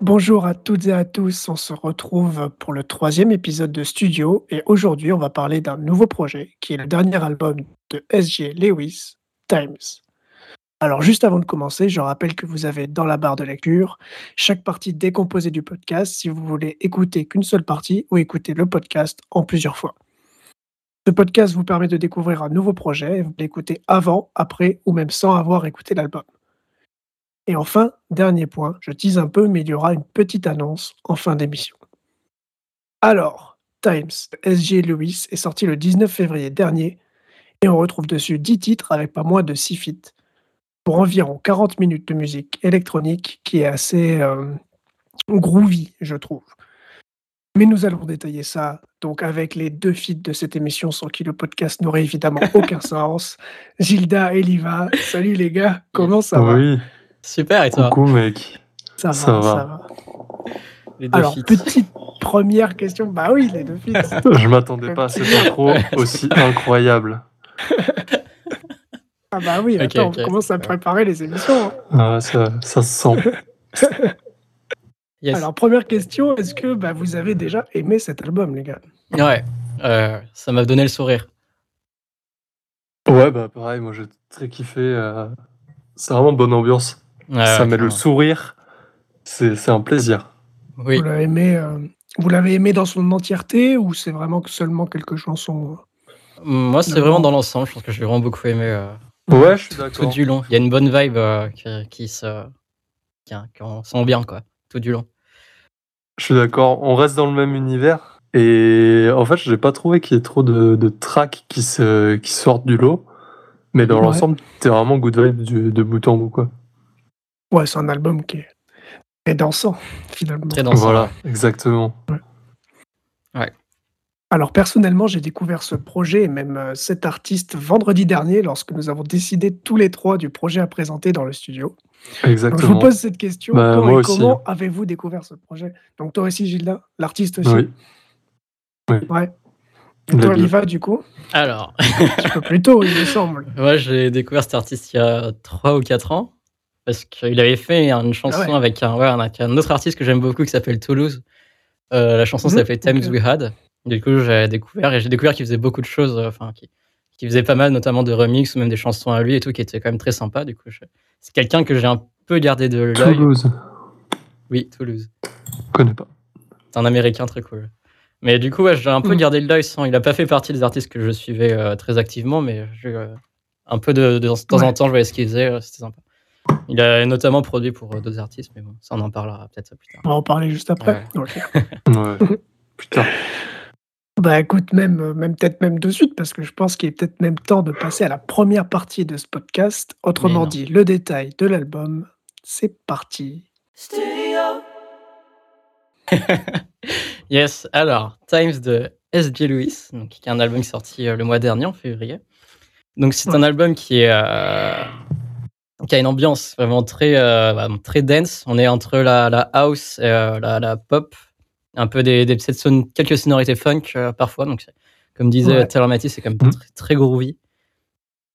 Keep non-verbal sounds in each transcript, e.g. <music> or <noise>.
Bonjour à toutes et à tous, on se retrouve pour le troisième épisode de Studio et aujourd'hui on va parler d'un nouveau projet qui est le dernier album de SG Lewis, Alors juste avant de commencer, je rappelle que vous avez dans la barre de lecture chaque partie décomposée du podcast si vous voulez écouter qu'une seule partie ou écouter le podcast en plusieurs fois. Ce podcast vous permet de découvrir un nouveau projet et vous l'écoutez avant, après ou même sans avoir écouté l'album. Et enfin, dernier point, je tease un peu, mais il y aura une petite annonce en fin d'émission. Alors, Times, SG Lewis est sorti le 19 février dernier et on retrouve dessus 10 titres avec pas moins de 6 feats pour environ 40 minutes de musique électronique qui est assez euh, groovy, je trouve. Mais nous allons détailler ça donc avec les deux feats de cette émission sans qui le podcast n'aurait évidemment <laughs> aucun sens. Gilda et Liva, salut les gars, comment ça va? Oui, Super, et toi? Coucou mec. Ça va, Ça ça va. va. Les deux Alors, feats. petite première question. Bah oui, les deux feats. <laughs> Je m'attendais pas à cette intro <laughs> aussi incroyable. <laughs> Ah bah oui, attends, on commence à préparer les émissions. hein. Ah, ça, ça se sent. <laughs> Yes. Alors, première question, est-ce que bah, vous avez déjà aimé cet album, les gars? Ouais, euh, ça m'a donné le sourire. Ouais, bah pareil, moi j'ai très kiffé. euh, C'est vraiment bonne ambiance. Ouais, ça ouais, met le sourire. C'est c'est un plaisir. Oui, Vous l'avez aimé, euh, vous l'avez aimé dans son entièreté ou c'est vraiment que seulement quelques chansons moi c'est vraiment dans l'ensemble, je pense que j'ai vraiment beaucoup aimé euh, Ouais, je suis tout du long. Il y a une bonne vibe euh, qui, qui se. Qui, qui en sent bien, quoi, tout du long. Je suis d'accord. On reste dans le même univers. Et en fait, j'ai pas trouvé qu'il y ait trop de, de tracks qui, se, qui sortent du lot. Mais dans Ouais. l'ensemble, t'es vraiment good vibe du- de bout en bout, quoi. Ouais, c'est un album qui est très dansant, finalement. Très dansant. Voilà, exactement. Alors, personnellement, j'ai découvert ce projet et même euh, cet artiste vendredi dernier lorsque nous avons décidé tous les trois du projet à présenter dans le studio. Donc, je vous Exactement. pose cette question. Bah, quand moi et aussi. comment avez-vous découvert ce projet? Donc, toi aussi, Gilda, l'artiste aussi? Oui. Ouais. Et toi. Liva, du coup? Alors, Un petit peu plus tôt, il me semble. <laughs> moi j'ai découvert cet artiste il y a 3 ou 4 ans. Parce qu'il avait fait une chanson Ah ouais. avec, un, ouais, avec un autre artiste que j'aime beaucoup qui s'appelle Toulouse. Euh, la chanson Mhm, s'appelle Times ok. We Had. Du coup, j'ai découvert et j'ai découvert qu'il faisait beaucoup de choses, euh, enfin, qui, qui faisait pas mal, notamment de remix ou même des chansons à lui et tout, qui étaient quand même très sympa. Du coup, je- c'est quelqu'un que j'ai un peu gardé de l'œil. Toulouse. Oui, Toulouse. Je connais pas. C'est un américain très cool. Mais du coup, ouais, j'ai un peu Mhm. gardé de l'œil sans. Il a pas fait partie des artistes que je suivais euh, très activement, mais euh, un peu de, de, de temps Ouais. en temps, je voyais ce qu'il faisait, euh, c'était sympa. Il a notamment produit pour euh, d'autres artistes, mais bon, ça on en parlera peut-être plus tard. On va en parler juste après. Ok. Ouais. <laughs> Putain. Bah écoute, même, euh, même peut-être même de suite, parce que je pense qu'il est peut-être même temps de passer à la première partie de ce podcast. Autrement non. dit, le détail de l'album. C'est parti. <laughs> Yes, alors, Times de S.J. Lewis, donc, qui est un album qui est sorti euh, le mois dernier, en février. Donc, c'est Ouais. un album qui, est, euh, qui a une ambiance vraiment très, euh, bah, très dense. On est entre la, la house et euh, la, la pop, un peu des, des petites son- quelques sonorités funk euh, parfois. Donc, comme disait Ouais. Taylor Matisse, c'est quand même Mm. très, très groovy.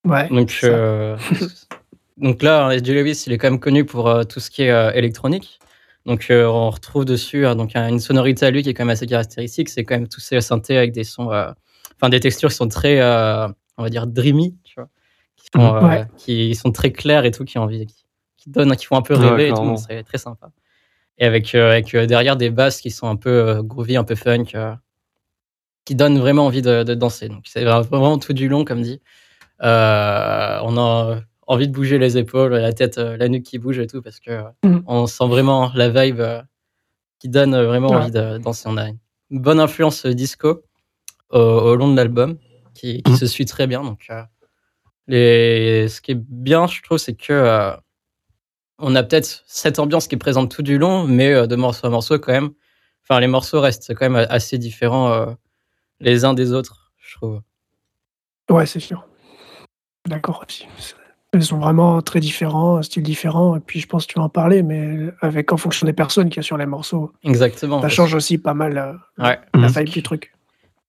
Ouais. Donc, euh, <laughs> donc là, S.J. Lewis, il est quand même connu pour euh, tout ce qui est électronique. Donc, on retrouve dessus euh, donc, une sonorité à lui qui est quand même assez caractéristique. C'est quand même tous ces synthés avec des sons, enfin des textures qui sont très, on va dire, dreamy, tu vois, qui, font, Ouais. qui sont très claires et tout, qui, ont envie, qui, qui donnent, qui font un peu Ouais, rêver et tout. C'est très sympa. Et avec, euh, avec euh, derrière des basses qui sont un peu euh, groovy, un peu funk, qui donnent vraiment envie de, de danser. Donc, c'est vraiment tout du long, comme dit. On a envie de bouger les épaules, la tête, la nuque qui bouge et tout, parce que Mhm. on sent vraiment la vibe qui donne vraiment Ouais. envie de danser. On a une bonne influence disco au, au long de l'album, qui, qui Mhm. se suit très bien. Donc, euh, les, ce qui est bien, je trouve, c'est que euh, on a peut-être cette ambiance qui est présente tout du long, mais euh, de morceau à morceau quand même. Enfin, les morceaux restent quand même assez différents euh, les uns des autres, je trouve. Ouais, c'est sûr. D'accord aussi. Ils sont vraiment très différents, un style différent et puis je pense que tu vas en parler, mais avec en fonction des personnes qu'il y a sur les morceaux, Exactement. ça change aussi pas mal, Ouais. la Mmh. vibe du truc.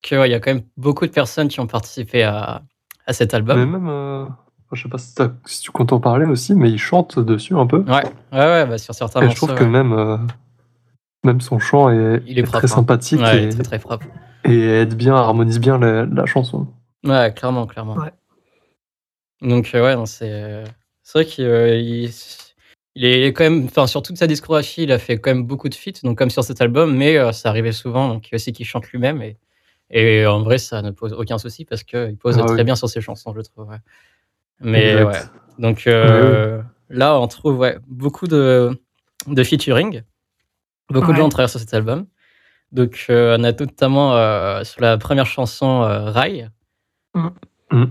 Que ouais, il y a quand même beaucoup de personnes qui ont participé à à cet Mais album. même, euh, je sais pas si, si tu comptes en parler aussi, mais il chante dessus un peu. Ouais, ouais, ouais, bah, sur certains Et je morceaux, trouve que même, euh, même son chant est, Il est est propre, très hein. sympathique Ouais, et, très très propre. et aide bien, harmonise bien la, la chanson. Ouais, clairement, clairement. Ouais. Donc euh, ouais, c'est euh, c'est vrai qu'il euh, il il est quand même, enfin sur toute sa discographie, il a fait quand même beaucoup de feats, donc comme sur cet album, mais euh, ça arrivait souvent, donc aussi qu'il chante lui-même et et en vrai ça ne pose aucun souci parce que il pose Ah très oui. bien sur ses chansons, je trouve. ouais. Mais Exact. ouais, donc euh, là on trouve ouais, beaucoup de de featuring, beaucoup de gens traversent cet album. Donc euh, on a notamment euh, sur la première chanson euh, Rai. Mmh.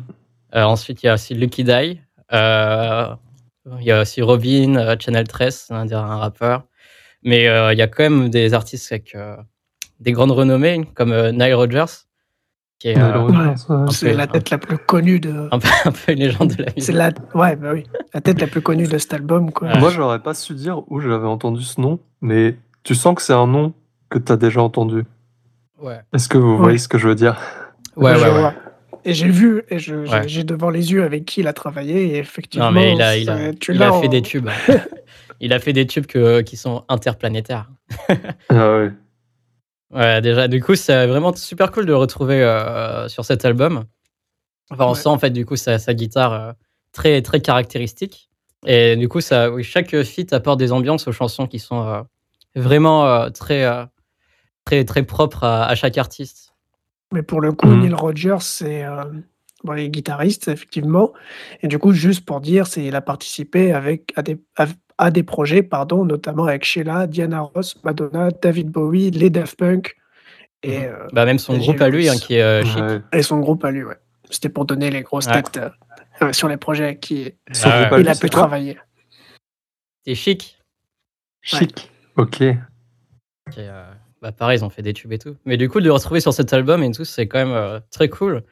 Euh, ensuite, il y a aussi Lucky Die. Euh, il y a aussi Robin, euh, Channel 13, un, un rappeur. Mais euh, il y a quand même des artistes avec euh, des grandes renommées, comme euh, Nile Rodgers, qui est Nile euh, ouais. C'est la un- tête la plus connue de un, peu, un peu une légende de la c'est musique. la ouais, bah, oui, la tête la plus connue de cet album, quoi. Ouais. Moi, j'aurais pas su dire où j'avais entendu ce nom, mais tu sens que c'est un nom que tu as déjà entendu. Ouais, Est-ce que vous Ouais. voyez ce que je veux dire? Ouais, ouais. ouais. Et j'ai vu et je j'ai devant les yeux avec qui il a travaillé et effectivement, Non, mais il a, il a, c'est- tu il l'as a fait en- des tubes. <laughs> il a fait des tubes que, qui sont interplanétaires. Ah ouais. Ouais, déjà, du coup, c'est vraiment super cool de le retrouver euh, sur cet album. Enfin, on Ouais. sent en fait, du coup, sa, sa guitare euh, très, très caractéristique. Et du coup, ça, oui, chaque feat apporte des ambiances aux chansons qui sont euh, vraiment euh, très, euh, très, très propres à, à chaque artiste. Mais pour le coup, Mhm. Neil Rogers, c'est euh, bon, il est guitariste, effectivement. Et du coup, juste pour dire, c'est il a participé avec, à, des, à, à des projets, pardon, notamment avec Sheila, Diana Ross, Madonna, David Bowie, les Daft Punk et, euh, Bah, même son et groupe à lui, hein, qui est euh, chic. Et son groupe à lui. Ouais. C'était pour donner les grosses Ouais. têtes euh, sur les projets avec qui Son Ah il lui, a pu travailler. C'est chic. Chic. Ok. Euh, bah, pareil, ils ont fait des tubes et tout. Mais du coup, de le retrouver sur cet album et tout, c'est quand même euh, très cool.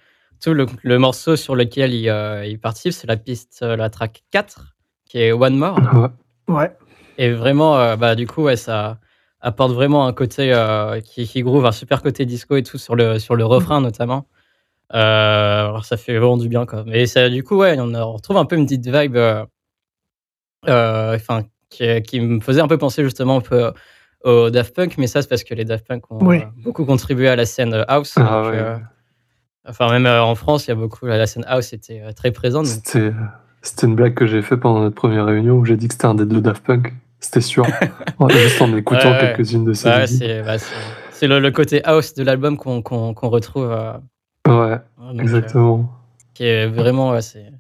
Tout le, le morceau sur lequel il, euh, il participe, c'est la piste, euh, la track 4, qui est One More. Ouais. Ouais. Et vraiment, euh, bah, du coup, ouais, ça apporte vraiment un côté euh, qui, qui groove, un super côté disco et tout sur le, sur le refrain notamment. Euh, alors ça fait vraiment du bien, quoi. Mais ça, du coup, ouais, on, a- on retrouve un peu une petite vibe, euh, euh, enfin, qui, qui me faisait un peu penser justement un peu au Daft Punk, mais ça, c'est parce que les Daft Punk ont Oui. beaucoup contribué à la scène house. Ah donc, ouais. euh, enfin, même euh, en France, il y a beaucoup, la scène house était très présente. donc- C'était une blague que j'ai fait pendant notre première réunion où j'ai dit que c'était un des deux Daft Punk. C'était sûr. <laughs> Ouais, Juste en écoutant Ouais, ouais. quelques-unes de Bah, ouais, musiques. c'est bah, le, le côté house de l'album qu'on qu'on- qu'on retrouve. euh, Ouais, donc, euh, exactement. qui est vraiment, ouais, c'est,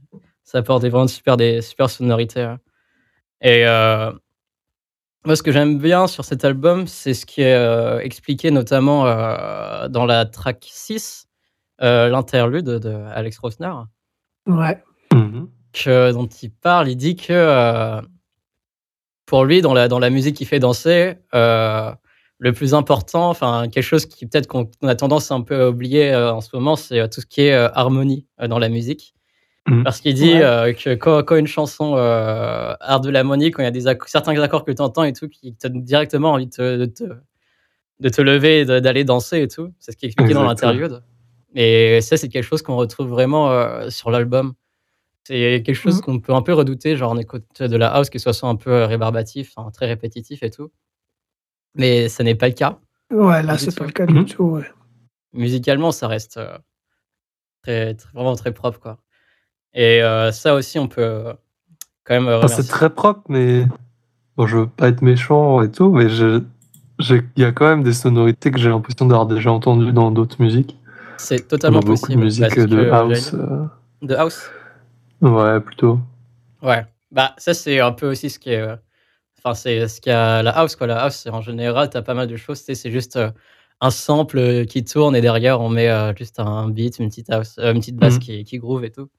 ça apporte des, vraiment super, des super sonorités. hein. Et euh, moi, ce que j'aime bien sur cet album, c'est ce qui est euh, expliqué notamment euh, dans la track 6, euh, l'interlude de Alex Rosner, Ouais. Mhm. Que, dont il parle. Il dit que euh, pour lui, dans la, dans la musique qui fait danser, euh, le plus important, enfin quelque chose qui peut-être qu'on on a tendance à un peu à oublier euh, en ce moment, c'est euh, tout ce qui est euh, harmonie euh, dans la musique. Mhm. Parce qu'il dit Ouais. euh, que quand, quand une chanson euh, a de l'harmonie, quand il y a des certains accords que tu entends et tout, qui te donnent directement envie de te, de te, lever et d'aller danser et tout. C'est ce qui est expliqué dans l'interlude. Et ça, c'est quelque chose qu'on retrouve vraiment euh, sur l'album. C'est quelque chose Mhm. qu'on peut un peu redouter, genre on écoute de la house qui soit soit un peu euh, rébarbatif, très répétitif et tout. Mais ça n'est pas le cas. Ouais, là, c'est pas le tout. cas du tout. Ouais. musicalement, ça reste euh, très, très- vraiment très propre. Quoi. Et euh, ça aussi, on peut quand même Enfin, c'est très propre, mais bon, je veux pas être méchant et tout, mais je- il y a quand même des sonorités que j'ai l'impression d'avoir déjà entendues dans d'autres musiques. C'est totalement beaucoup possible. de musique de house. euh, De house? Ouais, plutôt. Ouais. Bah, ça, c'est un peu aussi ce qui est. euh, Enfin, c'est ce qu'il y a la house, quoi. La house, c'est en général, t'as pas mal de choses. C'est juste euh, un sample qui tourne et derrière, on met euh, juste un beat, une petite, house, une petite basse Mhm. qui, qui groove et tout.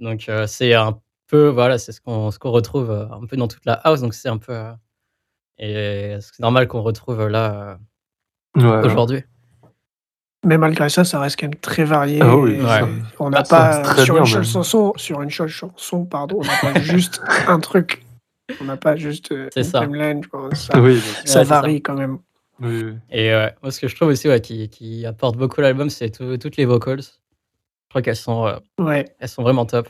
Donc, c'est un peu. Voilà, c'est ce qu'on ce qu'on retrouve un peu dans toute la house. Donc, c'est un peu. et c'est normal qu'on retrouve là Ouais, ouais. Mais malgré ça, ça reste quand même très varié. Ah oui, et Ouais. On n'a pas sur bien, une chanson, sur une seule chanson, pardon, on n'a pas <laughs> juste un truc. On n'a pas juste euh, C'est une ça. timeline. Ça, Oui, ça varie quand même. oui. Et euh, moi, ce que je trouve aussi ouais, qui, qui apporte beaucoup à l'album, c'est tout- toutes les vocals. Je crois qu'elles sont, euh, Ouais, elles sont vraiment top.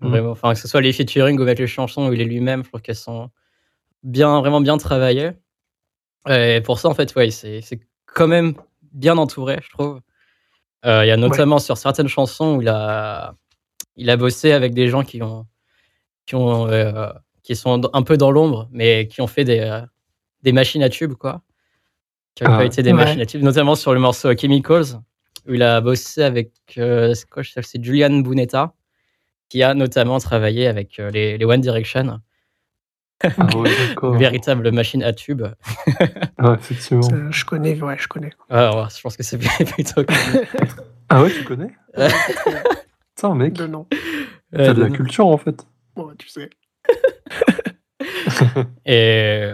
Mm. Vraiment, enfin, que ce soit les featuring ou avec les chansons ou il est lui-même, je trouve qu'elles sont bien, vraiment bien travaillées. Et pour ça, en fait, ouais, c'est c'est quand même bien entouré, je trouve. Euh, Il y a notamment sur certaines chansons où il a, il a bossé avec des gens qui ont, qui ont, euh, qui sont un peu dans l'ombre, mais qui ont fait des, euh, des machines à tubes, quoi. Qui ont Ah. été des Ouais. machines à tubes, notamment sur le morceau Chemicals, où il a bossé avec, c'est quoi, je sais- c'est Julian Bunetta, qui a notamment travaillé avec les, les One Direction, Ah <laughs> véritable machine à. Ah, <laughs> effectivement. ça, je connais, ouais, je connais. Alors, je pense que c'est <laughs> plutôt. Ah ouais, tu connais Ouais. Putain, mec, De nom. t'as de la culture en fait. Bon, tu sais. Et,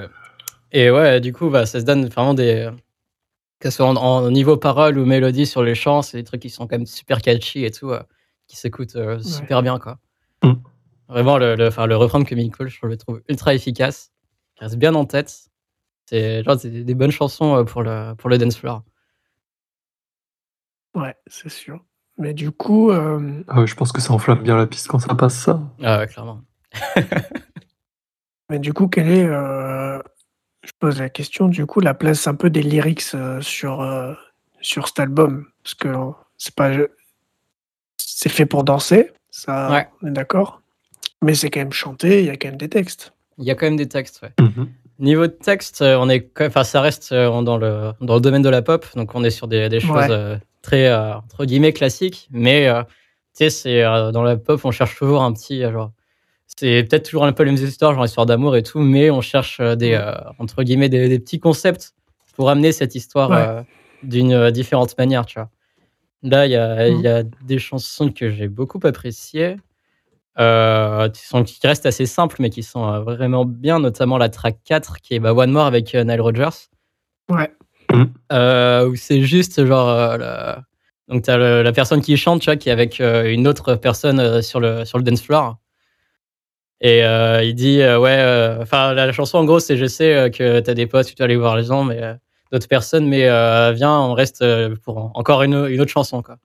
et ouais, du coup, bah, ça se donne vraiment des. Que ce soit en, en niveau parole ou mélodie sur les chants, c'est des trucs qui sont quand même super catchy et tout, euh, qui s'écoutent euh, super bien, quoi. Mm. Vraiment, le, le, enfin, le refrain de Chemical, je le trouve ultra efficace, qui reste bien en tête. C'est genre c'est des, des bonnes chansons euh, pour le, pour le dance floor. Ouais, c'est sûr. Mais du coup, euh, Ah je pense que ça enflamme bien la piste quand ça passe ça. Ah ouais, clairement. <laughs> mais du coup, quelle est, euh, je pose la question, du coup, la place un peu des lyrics sur, euh, sur cet album? Parce que c'est pas. C'est fait pour danser, ça, Ouais. on est d'accord? Mais c'est quand même chanté, il y a quand même des textes. Il y a quand même des textes, ouais. Mhm. Niveau de texte, euh, on est, quand- enfin, ça reste euh, dans le dans le domaine de la pop, donc on est sur des, des choses Ouais. euh, très euh, entre guillemets classiques, mais euh, tu sais, c'est euh, dans la pop, on cherche toujours un petit genre, c'est peut-être toujours un peu les mêmes histoires, genre histoire d'amour et tout, mais on cherche des euh, entre guillemets des, des petits concepts pour amener cette histoire Ouais. euh, d'une euh, différente manière, tu vois. Là, il y a, il Mhm. y a des chansons que j'ai beaucoup appréciées. Euh, qui, sont, qui restent assez simples, mais qui sont euh, vraiment bien, notamment la track 4 qui est bah, One More avec euh, Nile Rodgers, Ouais, euh, où c'est juste genre. euh, la- Donc, tu as la personne qui chante, tu vois, qui est avec euh, une autre personne euh, sur, le, sur le dance floor. Et euh, il dit, euh, ouais, euh, enfin, la, la chanson en gros, c'est je sais euh, que tu as des potes, tu dois aller voir les gens, mais euh, d'autres personnes, mais euh, viens, on reste pour encore une, une autre chanson, quoi.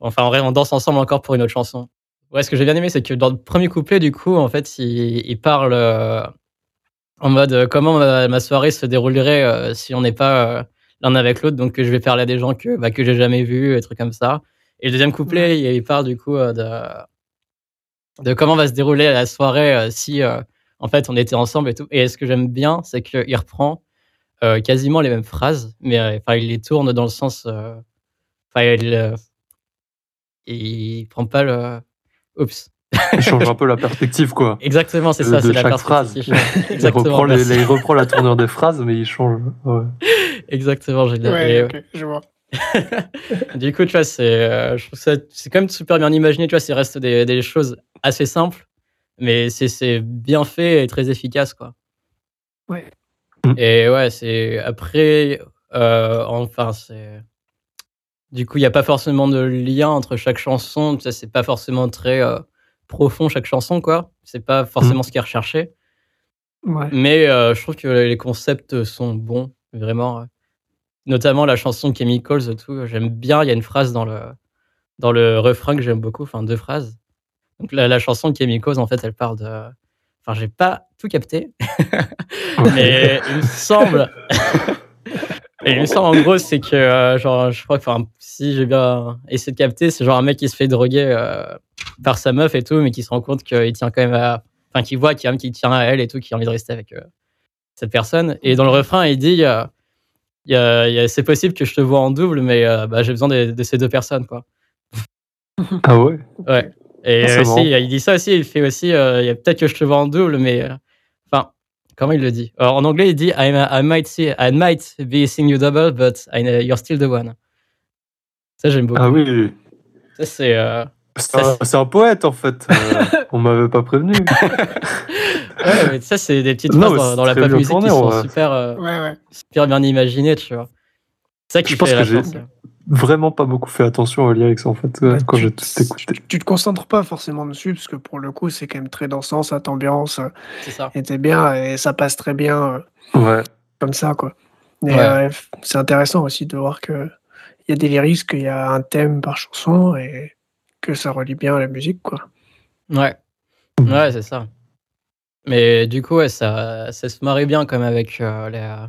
Enfin, en vrai, on danse ensemble encore pour une autre chanson. Ouais, ce que j'ai bien aimé, c'est que dans le premier couplet, du coup, en fait, il, il parle euh, en mode euh, comment ma, ma soirée se déroulerait euh, si on n'est pas euh, l'un avec l'autre. Donc, je vais parler à des gens que, bah, que j'ai jamais vus, et trucs comme ça. Et le deuxième couplet, il, il parle du coup de, de comment va se dérouler la soirée si, en fait, on était ensemble et tout. Et ce que j'aime bien, c'est qu'il reprend quasiment les mêmes phrases, mais il les tourne dans le sens. Enfin, il, il prend pas le. Oups. Il change un peu la perspective, quoi. Exactement, c'est ça, de c'est la chaque perspective phrase. <laughs> Il reprend, les- merci. les- il reprend la tournure des phrases, mais il change. Ouais. <laughs> Exactement, j'ai bien. ouais, et, ok, je vois. <laughs> Du coup, tu vois, c'est, euh, je trouve ça, c'est quand même super bien imaginé. Tu vois, c'est reste des, des choses assez simples, mais c'est, c'est bien fait et très efficace, quoi. Ouais. Et ouais, c'est après, euh, enfin, c'est. Du coup, il n'y a pas forcément de lien entre chaque chanson. Sais, c'est pas forcément très euh, profond chaque chanson, quoi. C'est pas forcément ce qui est recherché. Ouais. Mais euh, je trouve que les concepts sont bons, vraiment. Notamment la chanson Chemicals et tout. J'aime bien. Il y a une phrase dans le, dans le refrain que j'aime beaucoup, enfin deux phrases. Donc la, la chanson Chemicals, en fait, elle parle de. Enfin, j'ai pas tout capté, <laughs> mais il me semble. <laughs> Et semble, en gros, c'est que, euh, genre, je crois que, enfin, si j'ai bien essayé de capter, c'est genre un mec qui se fait droguer euh, par sa meuf et tout, mais qui se rend compte qu'il tient quand même à. Enfin, qui voit qu'il qu'il tient à elle et tout, qui a envie de rester avec euh, cette personne. Et dans le refrain, il dit il y a- il y a- c'est possible que je te vois en double, mais bah, j'ai besoin de, de ces deux personnes, quoi. Ah ouais Ouais. Et Ah, aussi, il dit ça aussi, il fait aussi, il y a peut-être que je te vois en double, mais. Comment il le dit? Alors, En anglais, il dit I, I, might see, I might be seeing you double, but I, you're still the one. Ça, j'aime beaucoup. Ah oui Ça, c'est. euh, C'est un, poète en fait. Euh, <laughs> on m'avait pas prévenu. Ouais, mais ça, c'est des petites phrases dans, la pop tourné, qui sont super, euh, Ouais, ouais. super bien imaginées, tu vois. C'est ça qui Je pense fait que la j'ai- chance. Vraiment pas beaucoup fait attention aux lyrics en fait Bah, quand tu, j'ai tout écouté. tu- tu te concentres pas forcément dessus parce que pour le coup c'est quand même très dansant, cette ambiance euh, C'est ça. était bien et ça passe très bien euh, Ouais, comme ça quoi. Et Ouais. euh, f- c'est intéressant aussi de voir que il y a des lyrics, qu'il y a un thème par chanson et que ça relie bien à la musique quoi. Ouais. Mhm. Ouais, c'est ça. Mais du coup, ouais, ça, ça se marie bien comme avec euh, les, euh,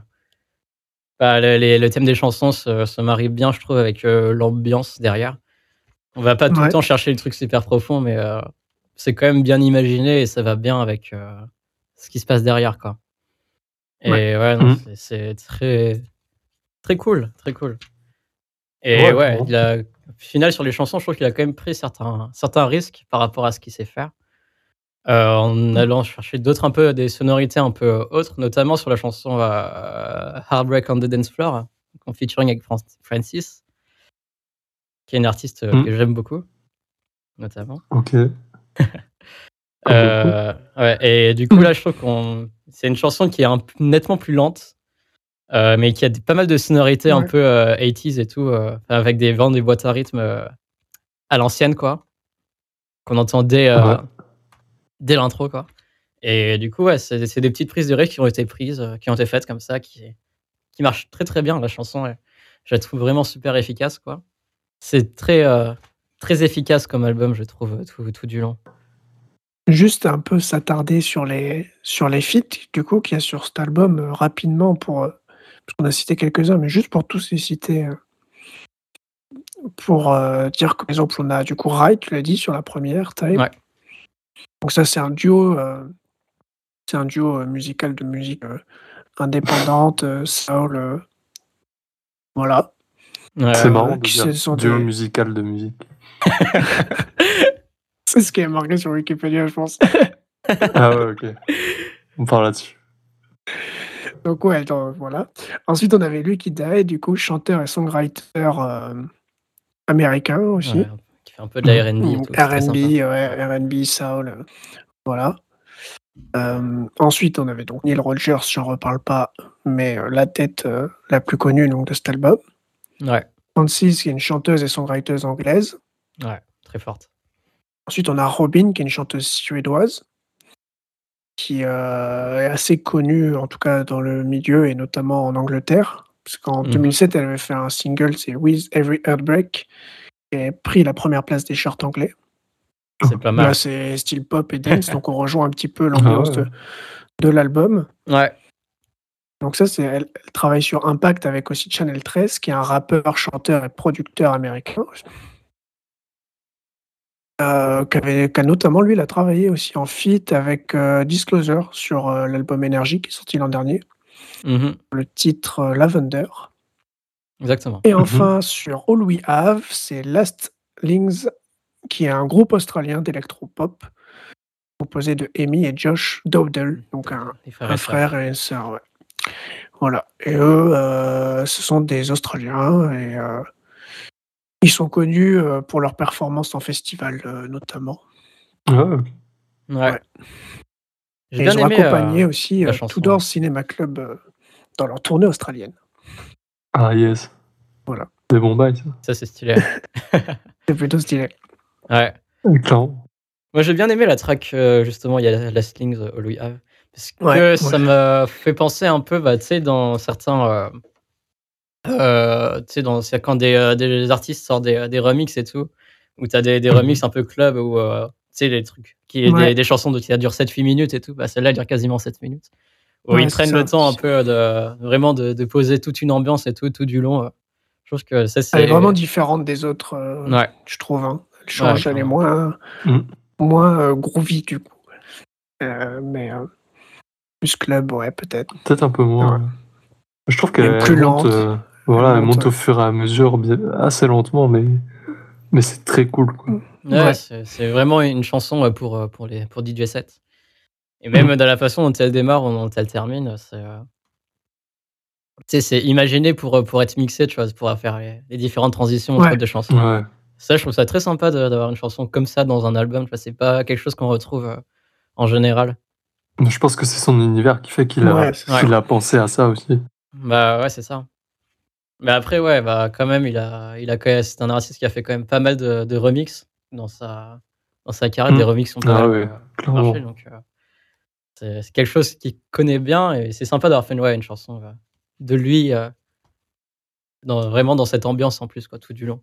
bah, les- le thème des chansons se, se marie bien, je trouve, avec euh, l'ambiance derrière. On va pas tout Ouais. le temps chercher le truc super profond, mais euh, c'est quand même bien imaginé et ça va bien avec euh, ce qui se passe derrière, quoi. Et ouais, non, Mhm. c'est- c'est très, très cool, très cool. Et Ouais, ouais, vraiment. il a, au final, sur les chansons, je trouve qu'il a quand même pris certains, certains risques par rapport à ce qu'il sait faire. Euh, en allant chercher d'autres un peu des sonorités un peu autres, notamment sur la chanson euh, Heartbreak on the Dance Floor, en featuring avec Fran- Francis, qui est une artiste euh, Mm. que j'aime beaucoup, notamment. ok. <laughs> Euh, ouais, et du coup, là, je trouve qu'on c'est une chanson qui est un nettement plus lente, euh, mais qui a pas mal de sonorités un peu euh, 80s et tout, euh, avec des vents, des boîtes à rythme euh, à l'ancienne, quoi, qu'on entend dès, euh, Ouais. Dès l'intro, quoi. Et du coup, ouais, c'est c'est des petites prises de risque qui ont été prises, euh, qui ont été faites comme ça, qui, qui marchent très très bien. La chanson, je la trouve vraiment super efficace, quoi. C'est très, euh, très efficace comme album, je trouve, tout, tout du long. Juste un peu s'attarder sur les sur les feats du coup qu'il y a sur cet album euh, rapidement pour euh, parce qu'on a cité quelques-uns mais juste pour tous les citer euh, pour euh, dire que par exemple on a du coup Right tu l'as dit sur la première Time. Ouais. Donc ça c'est un duo euh, c'est un duo euh, musical de musique euh, indépendante euh, soul euh, voilà. Ouais, C'est marrant de qui dire duo des- musical de musique. <laughs> C'est ce qui est marqué sur Wikipédia je pense. <laughs> Ah ouais, ok. On parle là-dessus. Donc ouais, donc, voilà. Ensuite, on avait Lucky Day, du coup, chanteur et songwriter euh, américain aussi. Ouais, qui un peu de la R&B Mm, R&B, ouais, R&B, soul, euh, voilà. Euh, ensuite, on avait donc Neil Rogers, j'en reparle pas, mais euh, la tête euh, la plus connue donc, de cet album. Ouais, Francis, qui est une chanteuse et songwriter anglaise. ouais, très forte. Ensuite, on a Robin, qui est une chanteuse suédoise, qui euh, est assez connue, en tout cas dans le milieu et notamment en Angleterre. Parce qu'en Mhm. 2007, elle avait fait un single, c'est With Every Heartbreak, qui a pris la première place des charts anglais. C'est pas mal. Là, c'est style pop et dance, <laughs> donc on rejoint un petit peu l'ambiance Ah ouais. de, de l'album. Ouais, Donc ça, c'est elle, elle travaille sur Impact avec aussi Channel 13, qui est un rappeur, chanteur et producteur américain. Euh, qui a notamment, lui, il a travaillé aussi en feat avec euh, Disclosure sur euh, l'album Energy qui est sorti l'an dernier, mhm, le titre euh, Lavender. Exactement. Et enfin, sur All We Have, c'est Last Lings, qui est un groupe australien d'électropop composé de Amy et Josh Dowdell, donc un, frère et une sœur, ouais. Voilà. Et eux, euh, ce sont des Australiens et euh, ils sont connus euh, pour leurs performances en festival, euh, notamment. Ok. Ouais. Ouais. J'ai Et bien ils ont aimé. accompagné euh, aussi euh, Tudor. Cinema Club euh, dans leur tournée australienne. Ah yes. Voilà. Des bons bails, ça. Ça, c'est stylé. <laughs> C'est plutôt stylé. ouais. Clairement. Moi, j'ai bien aimé la track, euh, justement, il y a Last Lings, euh, All We Have. Parce que Ouais, ça ouais. me fait penser un peu, bah, tu sais, dans certains. euh, euh, tu sais, dans- c'est quand des, euh, des artistes sortent des, des remixes et tout, où tu as des, des Mhm. remixes un peu club, ou tu sais, les trucs, qui, Ouais. des, des chansons de- qui durent 7-8 minutes et tout, bah, celle-là, elle dure quasiment 7 minutes. Où Ouais, ils prennent ça. le temps un peu de vraiment de, de poser toute une ambiance et tout, tout du long. euh. Je trouve que ça, c'est. Elle est vraiment différente des autres, euh, Ouais. je trouve. hein. Elle change, elle est moins, Mm. moins euh, groovy du coup. Euh, mais euh, plus club, ouais, peut-être. Peut-être un peu moins. Je trouve qu'elle plus monte, lente. euh, voilà, Elle elle monte, au fur et à mesure, assez lentement, mais, mais c'est très cool. Quoi. Ouais, Ouais. c'est c'est vraiment une chanson euh, pour, euh, pour, les, pour DJ set. Et même dans la façon dont elle démarre ou dont elle termine, c'est. euh, Tu sais, c'est imaginé pour, euh, pour être mixé, tu vois, pour faire les, les différentes transitions entre Ouais. deux chansons. Ouais. Ça, je trouve ça très sympa d'avoir une chanson comme ça dans un album. Tu vois, c'est pas quelque chose qu'on retrouve euh, en général. Je pense que c'est son univers qui fait qu'il a, Ouais, a pensé à ça aussi. Bah ouais, c'est ça. Mais après, ouais, bah, quand même, il a, il a c'est un artiste qui a fait quand même pas mal de, de remix dans sa, dans sa carrière. Des remix qui ont quand Ah même ouais, euh, clairement. marché. Donc, euh, c'est quelque chose qu'il connaît bien et c'est sympa d'avoir fait une, ouais, une chanson euh, de lui, euh, dans, vraiment dans cette ambiance en plus, quoi, tout du long.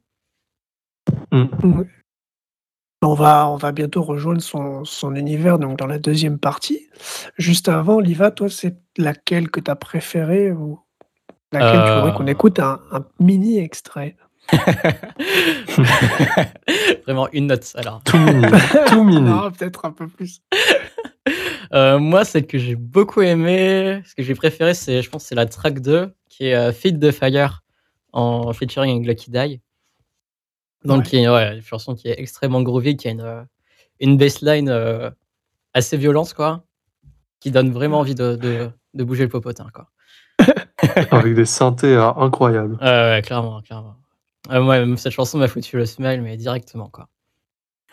On va, on va bientôt rejoindre son, son univers donc dans la deuxième partie. Juste avant, Liva, toi, c'est laquelle que tu as préférée ou laquelle tu voudrais qu'on Euh. écoute un, un mini extrait? <laughs> <laughs> Vraiment une note, alors. Tout mini. tout <laughs> mini. Peut-être un peu plus. Euh, moi, celle que j'ai beaucoup aimée, ce que j'ai préféré, c'est, je pense, c'est la track 2, qui est euh, Feed the Fire, en featuring avec Lucky Die. Donc, Ouais. qui est ouais, une chanson qui est extrêmement groovy, qui a une, euh, une bassline euh, assez violente, quoi, qui donne vraiment envie de, de, de bouger le popotin, quoi. <laughs> Avec des synthés euh, incroyables. Ouais, clairement, clairement. Même cette chanson m'a foutu le smile, mais directement, quoi. <laughs>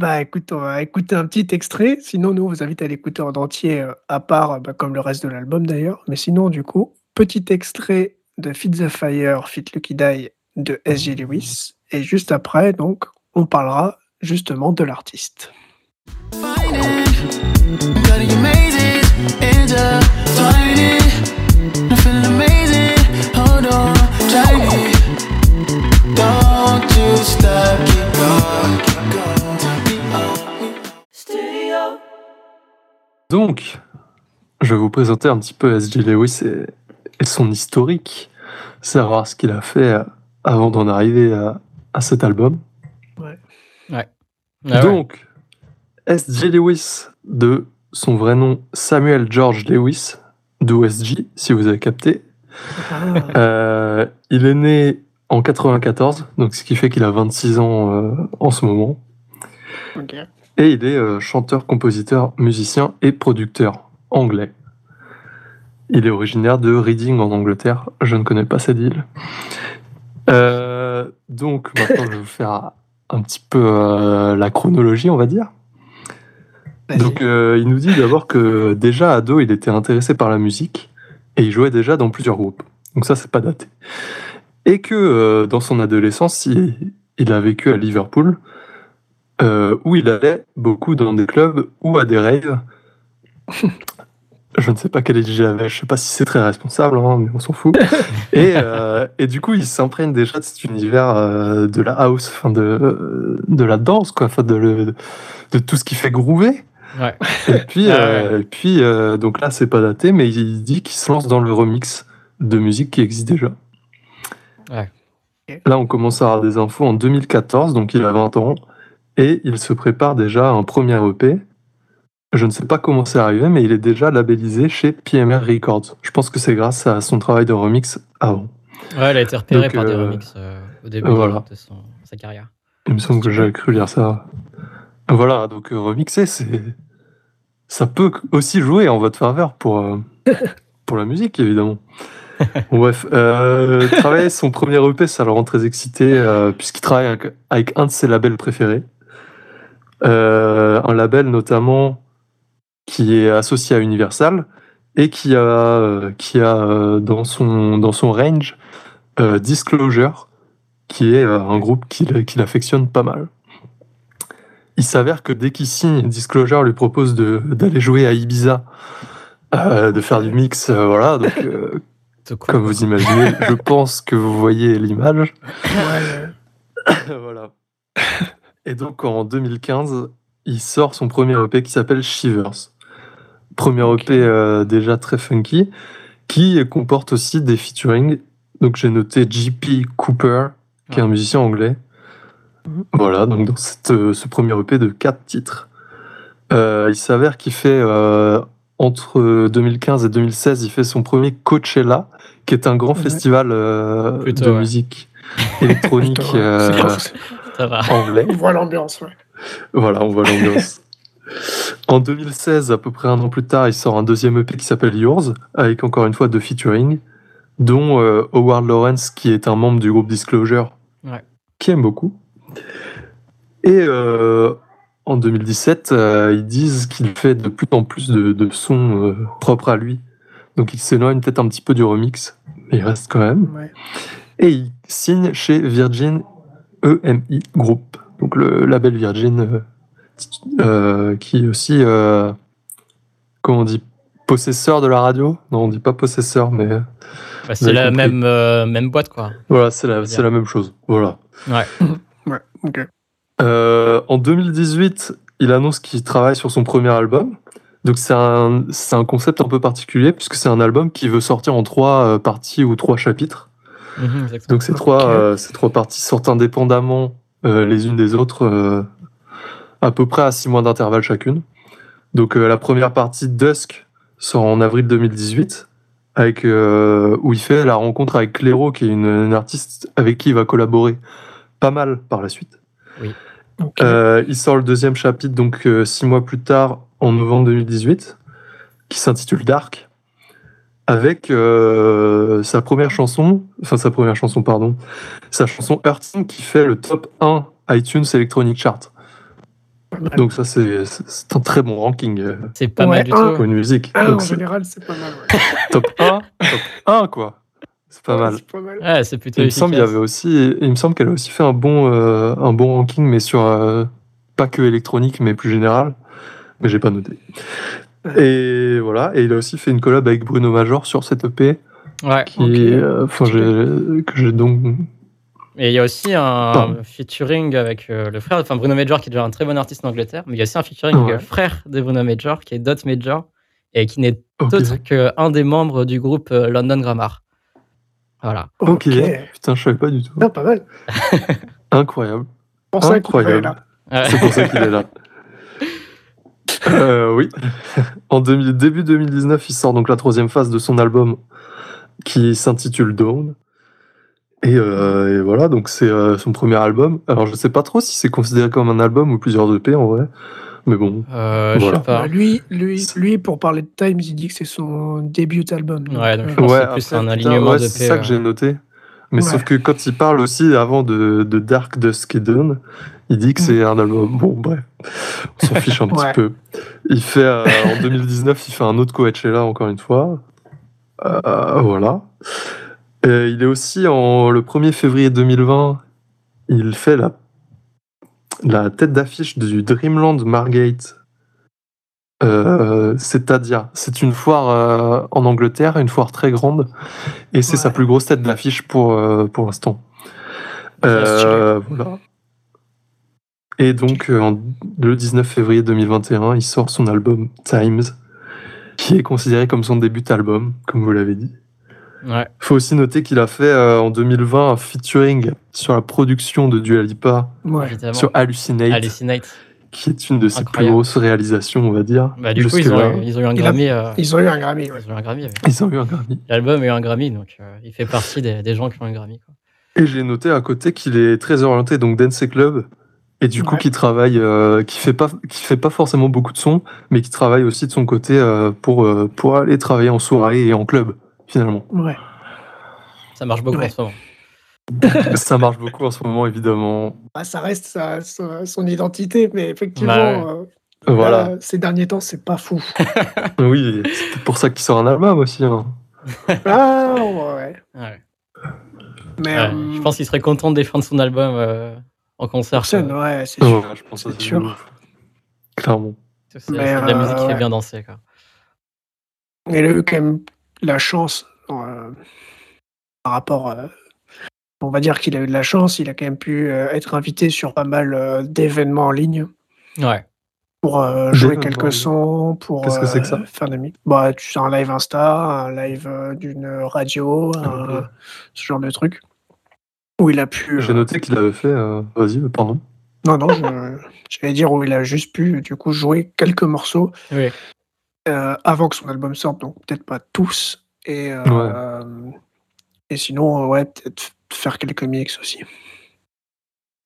Bah écoute, on va écouter un petit extrait. Sinon, nous, on vous invite à l'écouter en entier, euh, à part, euh, bah, comme le reste de l'album d'ailleurs. Mais sinon, du coup, petit extrait de Feed the Fire, Fit Lucky Die de S.J. Lewis. Et juste après, donc, on parlera justement de l'artiste. Don't you stop, keep going. Donc, je vais vous présenter un petit peu S.J. Lewis et, et son historique, savoir ce qu'il a fait euh, avant d'en arriver à, à cet album. Ah ouais. Donc, S.J. Lewis, de son vrai nom Samuel George Lewis, d'où S.J., si vous avez capté. Ah, Euh, il est né en 94, donc ce qui fait qu'il a 26 ans euh, en ce moment. ok. Et il est euh, chanteur, compositeur, musicien et producteur anglais. Il est originaire de Reading en Angleterre. Je ne connais pas cette île. Euh, donc maintenant, je vais vous faire un petit peu euh, la chronologie, on va dire. Donc euh, il nous dit d'abord que déjà ado, il était intéressé par la musique et il jouait déjà dans plusieurs groupes. Donc ça, c'est pas daté. Et que dans son adolescence, il, il a vécu à Liverpool, euh, où il allait beaucoup dans des clubs ou à des raves. <laughs> Je ne sais pas quel âge avait, je sais pas si c'est très responsable, hein, mais on s'en fout. <laughs> Et, euh, et du coup, il s'imprègne déjà de cet univers euh, de la house, enfin de, de la danse, quoi, enfin de, le- de tout ce qui fait groover. Ouais. Et puis, <laughs> Ah euh, et puis donc là, c'est pas daté, mais il dit qu'il se lance dans le remix de musique qui existe déjà. Ouais. Là, on commence à avoir des infos en 2014, donc il a 20 ans, et il se prépare déjà à un premier EP. Je ne sais pas comment c'est arrivé, mais il est déjà labellisé chez PMR Records. Je pense que c'est grâce à son travail de remix avant. Ouais, elle a été repérée Donc, par des euh, remixes euh, au début euh, voilà. de son- sa carrière. Il me semble que j'avais cru lire ça. Voilà, donc euh, remixer, c'est ça peut aussi jouer en votre faveur pour euh, <laughs> pour la musique évidemment. Bon, bref, euh, travailler son premier EP, ça le rend très excité puisqu'il travaille avec, avec un de ses labels préférés, un label notamment qui est associé à Universal et qui a euh, qui a euh, dans son dans son range euh, Disclosure qui est euh, un groupe qu'il qu'il affectionne pas mal. Il s'avère que dès qu'il signe, Disclosure lui propose de- d'aller jouer à Ibiza, euh, de faire du mix, euh, voilà. Donc, euh, <laughs> comme vous imaginez, je pense que vous voyez l'image. Ouais, <laughs> voilà. Et donc en 2015, il sort son premier EP qui s'appelle Shivers. Premier. EP euh, déjà très funky, qui comporte aussi des featuring. Donc j'ai noté JP Cooper, qui est un musicien anglais. Mhm. Voilà, donc dans cette, euh, ce premier EP de quatre titres. Euh, il s'avère qu'il fait, euh, entre 2015 et 2016, il fait son premier Coachella, qui est un grand Ouais. festival euh, Plutôt, de ouais. musique <laughs> électronique Ça va. anglais. On voit l'ambiance, ouais. Voilà, on voit l'ambiance. en 2016, à peu près un an plus tard, il sort un deuxième EP qui s'appelle Yours, avec encore une fois deux featuring, dont euh, Howard Lawrence, qui est un membre du groupe Disclosure, Ouais. qui aime beaucoup. Et euh, en 2017, euh, ils disent qu'il fait de plus en plus de, de sons euh, propres à lui. Donc il s'éloigne peut-être un petit peu du remix, il reste quand même. Ouais. Et il signe chez Virgin EMI Group, donc le label Virgin, euh, euh, qui est aussi, euh, comment on dit, possesseur de la radio Non, on dit pas possesseur, mais Bah, Vous c'est la compris. même, euh, même boîte, quoi. voilà, c'est la, Bien. c'est la même chose. Voilà. Ouais. <coughs> Ouais, ok. Euh, en 2018, il annonce qu'il travaille sur son premier album. Donc c'est un, concept un peu particulier puisque c'est un album qui veut sortir en trois euh, parties ou trois chapitres. Mhm. Donc ces trois, euh, ces trois parties sortent indépendamment euh, les unes des autres, euh, à peu près à six mois d'intervalle chacune. Donc euh, la première partie, Dusk, sort en avril 2018, avec, euh, où il fait la rencontre avec Clairo, qui est une, une artiste avec qui il va collaborer pas mal par la suite. Euh, il sort le deuxième chapitre, donc euh, six mois plus tard, en novembre 2018, qui s'intitule Dark, avec euh, sa première chanson, enfin sa première chanson, pardon, sa chanson Hurting qui fait le top 1 iTunes Electronic Chart. Donc ça, c'est un très bon ranking euh, C'est pas Ouais, mal du un. tout. pour une musique. Ah, en Donc, général, c'est pas mal. Ouais. <laughs> top 1, top 1 quoi. C'est pas mal. C'est pas mal. Ouais, c'est plutôt Il me semble y efficace. avait aussi, il me semble qu'elle a aussi fait un bon, euh, un bon ranking, mais sur euh, pas que électronique, mais plus général. Mais j'ai pas noté. Et voilà. Et il a aussi fait une collab avec Bruno Major sur cette EP, Ouais. qui, euh, enfin, j'ai- que j'ai donc. Et il y a aussi un Pardon. featuring avec euh, le frère, enfin Bruno Major qui est déjà un très bon artiste en Angleterre, mais il y a aussi un featuring avec le frère de Bruno Major qui est Dot Major et qui n'est Ok. autre qu'un des membres du groupe euh, London Grammar. Voilà. Ok. Putain, je savais pas du tout. Non, pas mal. <laughs> Incroyable. Pour ça qu'il Incroyable. est là. Ouais. C'est pour ça qu'il est là. <laughs> Euh, oui. En 2000 début 2019, il sort donc la troisième phase de son album qui s'intitule Dawn. Et, euh, et voilà, donc c'est euh, son premier album. Alors je sais pas trop si c'est considéré comme un album ou plusieurs EP en vrai. Mais bon, Euh, Je sais pas. Bah, lui, lui, lui, pour parler de Times, il dit que c'est son début album. Ouais, donc je pense que c'est un alignement ouais, c'est ça que j'ai noté. Mais Ouais. sauf que quand il parle aussi avant de, de Dark Dusk et Dawn, il dit que c'est un album. Bon, bref, on s'en fiche un <laughs> petit Ouais. peu. Il fait euh, en 2019, il fait un autre Coachella encore une fois. Euh, voilà. Et il est aussi en le 1er février 2020, il fait la la tête d'affiche du Dreamland Margate. Euh, c'est-à-dire, c'est une foire en Angleterre, une foire très grande, et c'est Ouais. sa plus grosse tête d'affiche pour, pour l'instant. Euh, voilà. Et donc, euh, en- le 19 février 2021, il sort son album Times, qui est considéré comme son début album, comme vous l'avez dit. Ouais. faut aussi noter qu'il a fait euh, en 2020 un featuring sur la production de Dua Lipa Ouais. Sur Hallucinate, Hallucinate. qui est une de ses plus grosses réalisations, on va dire. Bah, du coup, ils ont, eu, ils ont eu un Il a- Grammy. euh, Ils ont eu un Grammy. ouais. ils ont eu un Grammy. avec- Ils ont eu un Grammy. L'album a eu un Grammy, donc euh, il fait partie des, des gens qui ont eu un Grammy. Quoi. Et j'ai noté à côté qu'il est très orienté donc dance et club et du coup qui travaille, euh, qui fait pas, qui fait pas forcément beaucoup de sons, mais qui travaille aussi de son côté euh, pour euh, pour aller travailler en soirée et en club finalement. Ouais. Ça marche beaucoup Ouais. en ce moment. <laughs> Ça marche beaucoup en ce moment évidemment. Bah, ça reste sa- sa- son identité, mais effectivement, Voilà. là, ces derniers temps, c'est pas fou. <laughs> Oui, c'est pour ça qu'il sort un album aussi. hein. <laughs> ah, ouais. Ouais. Mais Ouais, euh, je pense qu'il serait content de défendre son album euh, en concert. sur scène, quoi. ouais, c'est sûr. Ouais, je pense que C'est sûr. Clairement. C'est de la musique qui euh, fait bien danser. Quoi. Il a eu quand même la chance euh, par rapport. euh, on va dire qu'il a eu de la chance, il a quand même pu euh, être invité sur pas mal euh, d'événements en ligne Ouais. pour euh, jouer quelques sons, pour Qu'est-ce que c'est que euh, ça faire des mix. Bah, tu sais, un live Insta, un live euh, d'une radio, un- Ok. ce genre de truc. Où il a pu. J'ai euh, noté qu'il avait fait. euh, Vas-y, pardon. Non, non, je- j'allais dire où il a juste pu du coup jouer quelques morceaux Oui. euh, avant que son album sorte, donc peut-être pas tous. Et, euh, et sinon, euh, ouais, peut-être faire quelques mix aussi.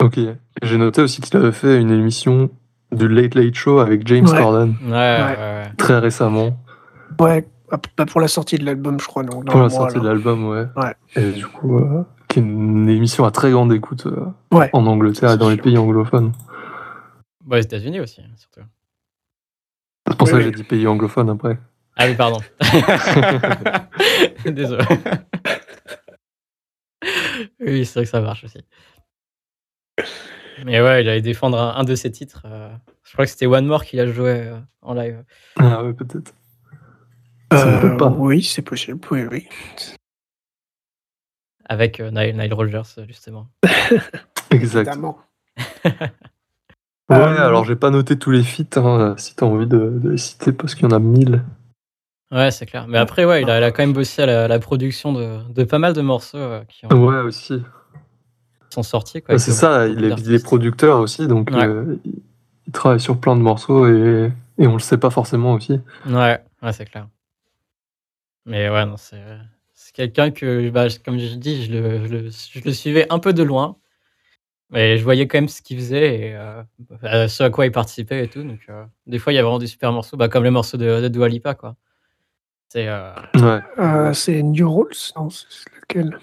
Ok. J'ai noté aussi qu'il avait fait une émission du Late Late Show avec James Ouais. Corden Ouais, ouais, ouais. très récemment Ouais, ah, bah, pour la sortie de l'album, je crois. Donc, dans pour la mois, sortie de l'album, ouais. Ouais. Et du coup, euh, qui est une émission à très grande écoute euh, Ouais. en Angleterre et dans les pays anglophones. Bah, aux États-Unis aussi, surtout. C'est pour Oui, ça que oui. j'ai dit pays anglophones après. Ah oui, pardon. <laughs> Désolé. Oui, c'est vrai que ça marche aussi. Mais ouais, il allait défendre un, un de ses titres. euh, je crois que c'était One More qu'il a joué euh, en live. Ah ouais, peut-être. Ça Euh, oui, c'est possible. Oui, oui. Avec euh, Nile, Nile Rogers, euh, justement. <laughs> Exact. Évidemment. Ouais, Euh, alors j'ai pas noté tous les feats, hein, si t'as envie de, de les citer, parce qu'il y en a mille. Ouais, c'est clair. Mais après, ouais, il a, il a quand même bossé à la, la production de, de pas mal de morceaux euh, qui, ont- Ouais, aussi. qui sont sortis. Quoi, c'est ça, il est, il est d'artistes. producteur aussi, donc Ouais. euh, il, il travaille sur plein de morceaux et, et on le sait pas forcément aussi. Ouais, ouais, c'est clair. Mais ouais, non, c'est quelqu'un que, bah, comme je dis, je le, je, le, je le suivais un peu de loin. Mais je voyais quand même ce qu'il faisait et euh, bah, ce à quoi il participait et tout. Donc, euh, des fois, il y a vraiment des super morceaux, bah, comme le morceau de, de Dua Lipa, quoi. C'est. euh, Ouais, euh, c'est New Rules Non, c'est lequel?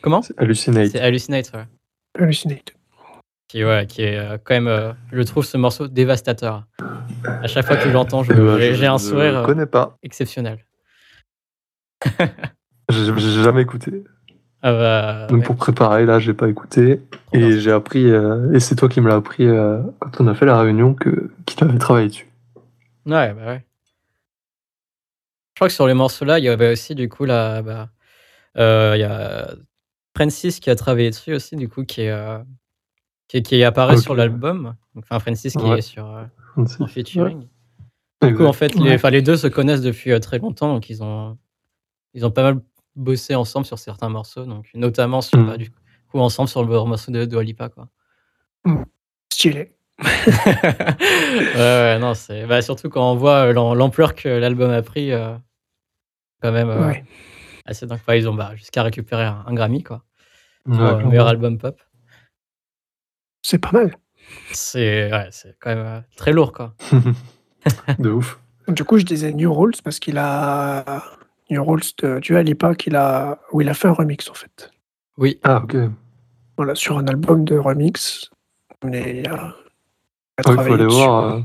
Comment? C'est Hallucinate. C'est Hallucinate, ouais. Hallucinate. Qui, ouais, qui est euh, quand même, euh, je trouve ce morceau dévastateur. À chaque fois que je l'entends, je- Eh j'ai un sourire euh, connais pas. exceptionnel. <laughs> J'ai jamais écouté. Ah bah, Même ouais. pour préparer, là, j'ai pas écouté. Trop. Et j'ai appris, euh, et c'est toi qui me l'as appris euh, quand on a fait la réunion, que qu'il avait travaillé dessus. Ouais, bah ouais. Je crois que sur les morceaux-là, il y avait aussi, du coup, là, bah, euh, il y a Francis qui a travaillé dessus aussi, du coup, qui, est, qui, qui apparaît Ok. sur l'album. Donc, Enfin, Francis qui Ouais. est sur en featuring. Ouais. Du coup, en fait, les, les deux se connaissent depuis très longtemps, donc ils ont, ils ont pas mal bossé ensemble sur certains morceaux, donc notamment sur, Mm. bah, du coup, ensemble sur le morceau de Dua Lipa, quoi. Stylé. <laughs> ouais, ouais, non, c'est bah, surtout quand on voit euh, l'am- l'ampleur que l'album a pris, euh, quand même euh, Ouais. assez dingue. Enfin, ils ont bah, jusqu'à récupérer un, un Grammy, quoi, pour meilleur album pop. C'est pas mal. C'est ouais, c'est quand même euh, très lourd, quoi. <laughs> de ouf. <laughs> Du coup, je disais New Rules parce qu'il a New Rules de Dua Lipa qu'il a où il a fait un remix en fait. Oui, Ah, ok. Voilà, sur un album de remix. Mais il a, il a il faut aller dessus. voir. euh,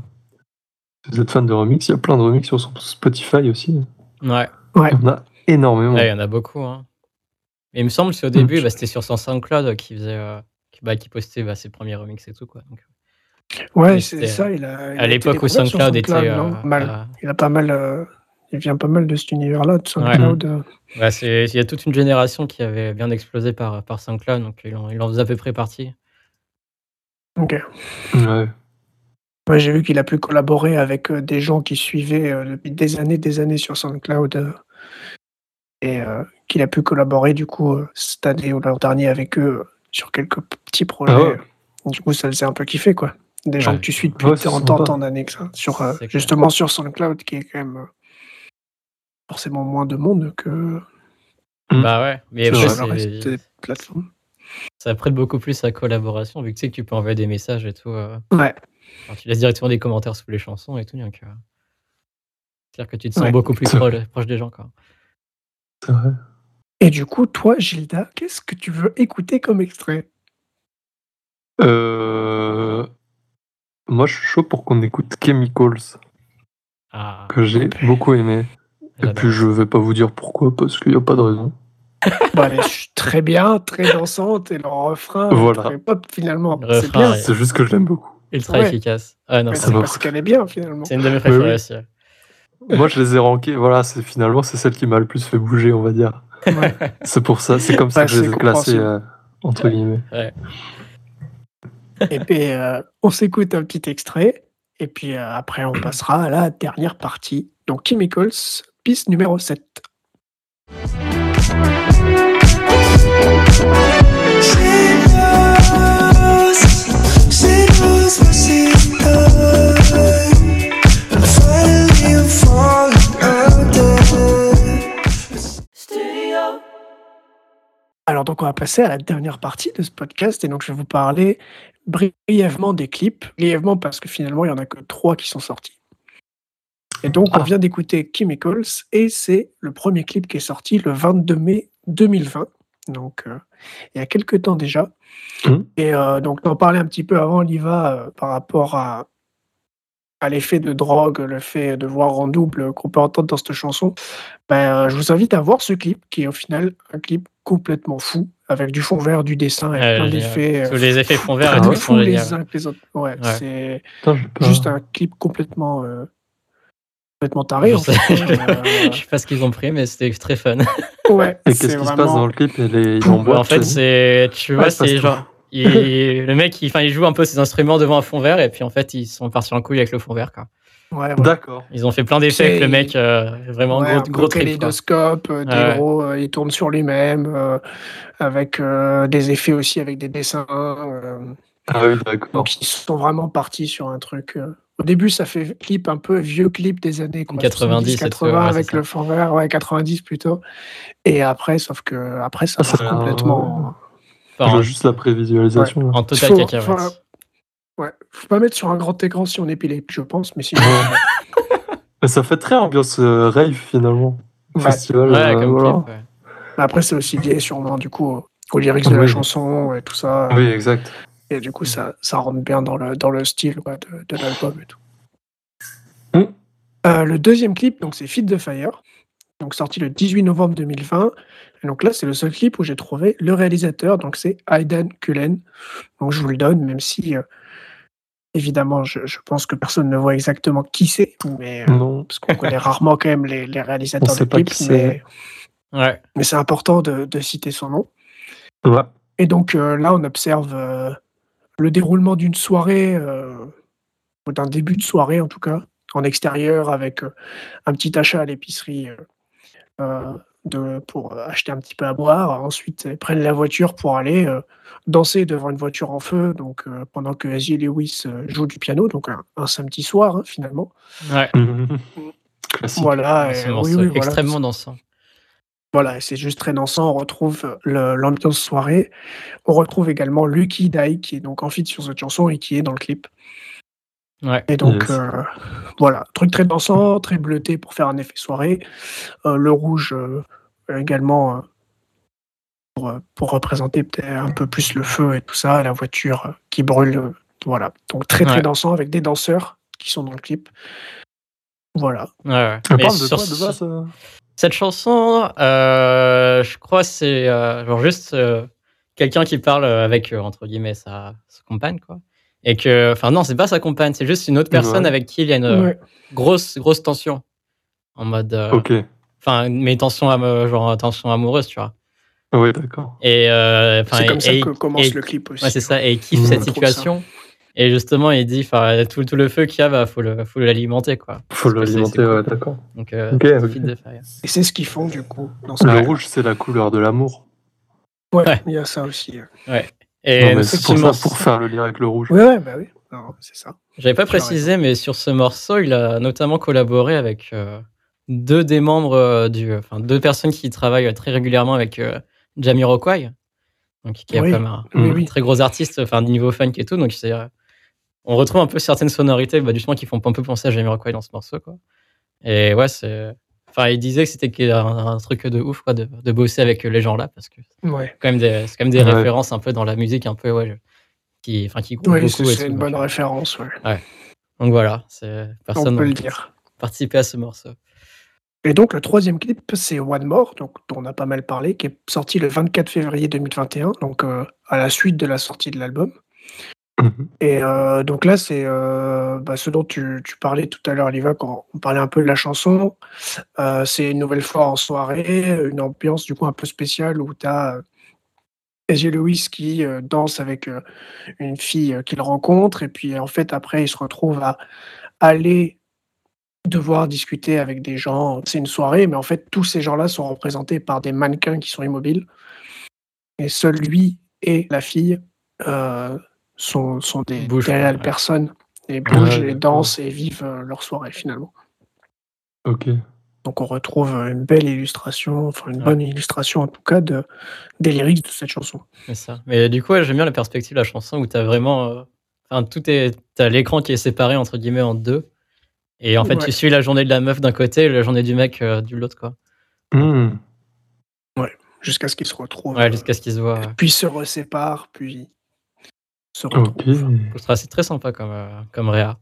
si vous êtes fan de remix, il y a plein de remix sur son Spotify aussi. ouais, Ouais. Il y en a énormément. Ouais, il y en a beaucoup. Hein. Et il me semble qu'au Mm. début, bah, c'était sur son SoundCloud qui faisait, euh, qui, bah, qui postait bah, ses premiers remix et tout, quoi. Donc, Ouais, c'est ça. Il a, il a à l'époque où sur SoundCloud était, SoundCloud, euh, non Pas mal. à- Il a pas mal. Il vient pas mal de cet univers-là de SoundCloud. euh. bah, c'est- il y a toute une génération qui avait bien explosé par, par SoundCloud, donc il en, il en faisait à peu près partie. Ok. Ouais. Ouais, j'ai vu qu'il a pu collaborer avec euh, des gens qui suivaient euh, depuis des années, des années sur SoundCloud. euh, et euh, qu'il a pu collaborer du coup euh, cette année ou l'an dernier avec eux euh, sur quelques petits projets. Ah ouais. Du coup, ça faisait un peu kiffer quoi. Des gens Ouais. que tu suis depuis Ouais, c'est tant, sympa. tant, d'années que ça. Sur, euh, justement sur SoundCloud qui est quand même euh, forcément moins de monde que Mm. Bah ouais, mais C'est après, le reste des plateformes. ça prête beaucoup plus à collaboration, vu que tu sais que tu peux envoyer des messages et tout. euh, Ouais. alors tu laisses directement des commentaires sous les chansons et tout, donc euh, c'est clair que tu te sens Ouais. beaucoup plus proche des gens, quoi. C'est vrai. Et du coup, toi, Gilda, qu'est-ce que tu veux écouter comme extrait? Euh, Moi, je suis chaud pour qu'on écoute Chemicals, Ah, que j'ai beaucoup aimé. Et puis, je vais pas vous dire pourquoi, parce qu'il n'y a pas de raison. Bah, elle est très bien, très dansante, et le refrain, est Voilà. très pop finalement. Le C'est bien, ouais. C'est juste que je l'aime beaucoup. Ultra Ouais. efficace. Ah non, c'est parce qu'elle est bien finalement. c'est une de mes oui. préférées aussi. Moi, je les ai rankés. Voilà, c'est finalement c'est celle qui m'a le plus fait bouger, on va dire. Ouais. <laughs> C'est pour ça, c'est comme ça Bah, que je les ai compréhensible. euh, entre guillemets. Et puis, euh, on s'écoute un petit extrait, et puis euh, après, on passera à la dernière partie. Donc, Chemicals, piste numéro 7. Alors, donc, on va passer à la dernière partie de ce podcast, et donc je vais vous parler brièvement des clips. Brièvement, parce que finalement, il n'y en a que trois qui sont sortis. Et donc, on Ah. vient d'écouter Chemicals, et c'est le premier clip qui est sorti le 22 mai 2020, donc euh, il y a quelques temps déjà. Mhm. Et euh, donc, on en parlait un petit peu avant, Liva, euh, par rapport à, à l'effet de drogue, le fait de voir en double qu'on peut entendre dans cette chanson, ben, je vous invite à voir ce clip qui est au final un clip complètement fou avec du fond vert, du dessin et Ouais, plein d'effets. Tous les effets fond vert <laughs> et tout les uns les autres. Ouais, Ouais. c'est juste un clip complètement, euh, complètement taré Je en sais. fait. hein, <laughs> euh, Je sais pas ce qu'ils ont pris, mais c'était très fun. ouais, Et c'est qu'est-ce qui se passe vraiment- dans le clip? Il est, il est en Ouais, boîte, en fait, sais. c'est, tu vois, Ouais, c'est genre, il- <laughs> le mec, il, enfin, il joue un peu ses instruments devant un fond vert, et puis en fait, ils sont partis en couille avec le fond vert, quoi. ouais, ouais. D'accord. Ils ont fait plein d'effets avec le mec, euh, vraiment Ouais, gros, gros trip, kaléidoscope, euh, des Ouais. gros, euh, il tourne sur lui-même, euh, avec euh, des effets aussi, avec des dessins. Ah oui, d'accord. donc ils sont vraiment partis sur un truc. euh, Au début, ça fait clip un peu vieux clip des années quoi, 90 et tout, 80 ouais, avec ça. le fond vert, ouais 90 plutôt. Et après, sauf que après ça Ah, l'air, complètement. Je Enfin, vois juste la prévisualisation. là. en total Faut- cacahuète. enfin, Ouais, faut pas mettre sur un grand écran si on est épileptique, je pense, mais sinon. <laughs> Mais ça fait très ambiance euh, rave finalement. Ouais. Festival. Ouais, euh, comme voilà. clip, ouais. Après, c'est aussi lié sûrement du coup aux- lyrics de la chanson et tout ça. Oui, exact. Et du coup, ça, ça rentre bien dans le, dans le style ouais, de, de l'album et tout. Mm. Euh, le deuxième clip, donc c'est Feed the Fire, donc sorti le 18 novembre 2020. Et donc là, c'est le seul clip où j'ai trouvé le réalisateur, donc c'est Aidan Cullen. Donc je vous le donne, même si euh, évidemment, je, je pense que personne ne voit exactement qui c'est, mais euh, Non. parce qu'on connaît rarement quand même les, les réalisateurs On de clips, mais, c'est. Ouais. mais c'est important de, de citer son nom. Ouais. Et donc euh, là, on observe euh, le déroulement d'une soirée, euh, ou d'un début de soirée en tout cas, en extérieur, avec euh, un petit achat à l'épicerie euh, de, pour acheter un petit peu à boire. Ensuite, ils prennent la voiture pour aller euh, danser devant une voiture en feu, donc euh, pendant que Asie Lewis euh, joue du piano, donc un, un samedi soir hein, finalement. Ouais. <laughs> Et- oui, oui, voilà. extrêmement dansant. Voilà, c'est juste très dansant. On retrouve le- l'ambiance soirée. On retrouve également Lucky Dai, qui est donc en feat sur cette chanson et qui est dans le clip. Ouais. Et donc, Yes. euh, voilà, truc très dansant, très bleuté pour faire un effet soirée. Euh, le rouge euh, également euh, pour, euh, pour représenter peut-être un peu plus le feu et tout ça, la voiture euh, qui brûle. euh, voilà, donc très très Ouais. dansant avec des danseurs qui sont dans le clip. Voilà. Ouais, ouais. Elle Mais parle de sur quoi de ce- base euh Cette chanson, euh, je crois, c'est euh, genre juste euh, quelqu'un qui parle avec, euh, entre guillemets, sa, sa compagne, quoi. Et que, enfin, non, c'est pas sa compagne, c'est juste une autre personne Ouais. avec qui il y a une Ouais. grosse, grosse tension. En mode. euh, Ok. Enfin, mais tension, am- genre tension amoureuse, tu vois. Oui, d'accord. Et, euh, enfin, C'est et- comme ça et- que commence et- le clip aussi. Ouais, c'est ça. Et il kiffe Mmh. cette situation. Et justement, il dit, enfin, tout, tout le feu qu'il y a, bah, faut le, faut l'alimenter, quoi. Faut l'alimenter, cool. ouais, d'accord. Donc, euh. Et c'est ce qu'ils font du coup dans ce Le rouge, c'est la couleur de l'amour. Ouais, Ouais. il y a ça aussi. euh. Et Non, mais c'est pour, effectivement, ça, pour faire le lien avec le rouge. Ouais, ouais, bah oui. C'est ça. J'avais pas précisé, mais sur ce morceau, il a notamment collaboré avec euh, deux des membres euh, du, enfin deux personnes qui travaillent très régulièrement avec euh, Jamiroquai, donc qui est Oui, comme un, Oui, Mm. oui. très gros artiste, enfin niveau funk et tout. Donc c'est, euh, on retrouve un peu certaines sonorités, bah, justement, qui font un peu penser à Jamiroquai dans ce morceau, quoi. Et ouais, c'est, enfin, il disait que c'était un, un truc de ouf, quoi, de, de bosser avec les gens là, parce que Ouais, quand même des, c'est quand même des Ouais. références un peu dans la musique, un peu, ouais, je- qui, enfin, qui oui beaucoup. c'est une bonne référence. ouais. donc voilà, c'est personne On peut n'a le dire. participé à ce morceau. Et donc, le troisième clip, c'est One More, donc, dont on a pas mal parlé, qui est sorti le 24 février 2021, donc euh, à la suite de la sortie de l'album. Mhm. Et euh, donc là, c'est euh, bah, ce dont tu, parlais tout à l'heure, Liva, quand on parlait un peu de la chanson. Euh, c'est une nouvelle fois en soirée, une ambiance du coup un peu spéciale où tu as Ezzy Lewis qui danse avec une fille qu'il rencontre, et puis en fait, après, il se retrouve à aller devoir discuter avec des gens. C'est une soirée, mais en fait, tous ces gens-là sont représentés par des mannequins qui sont immobiles. Et seul lui et la fille sont, sont des, ouais. personnes et bougent Ouais, et dansent et vivent euh, leur soirée finalement. Ok. Donc on retrouve une belle illustration, enfin une Ouais. bonne illustration en tout cas de, des lyrics de cette chanson. C'est ça. Mais du coup, ouais, j'aime bien la perspective de la chanson où t'as vraiment. euh, Enfin, tout est. T'as l'écran qui est séparé, entre guillemets, en deux. Et en fait, Ouais. tu suis la journée de la meuf d'un côté et la journée du mec euh, de l'autre, quoi. Hmm. Jusqu'à ce qu'ils se retrouvent, Ouais, euh, jusqu'à ce qu'ils se voient. ouais. puis se reséparent, puis se Ok. retrouvent. C'est très sympa comme, euh, comme Réa.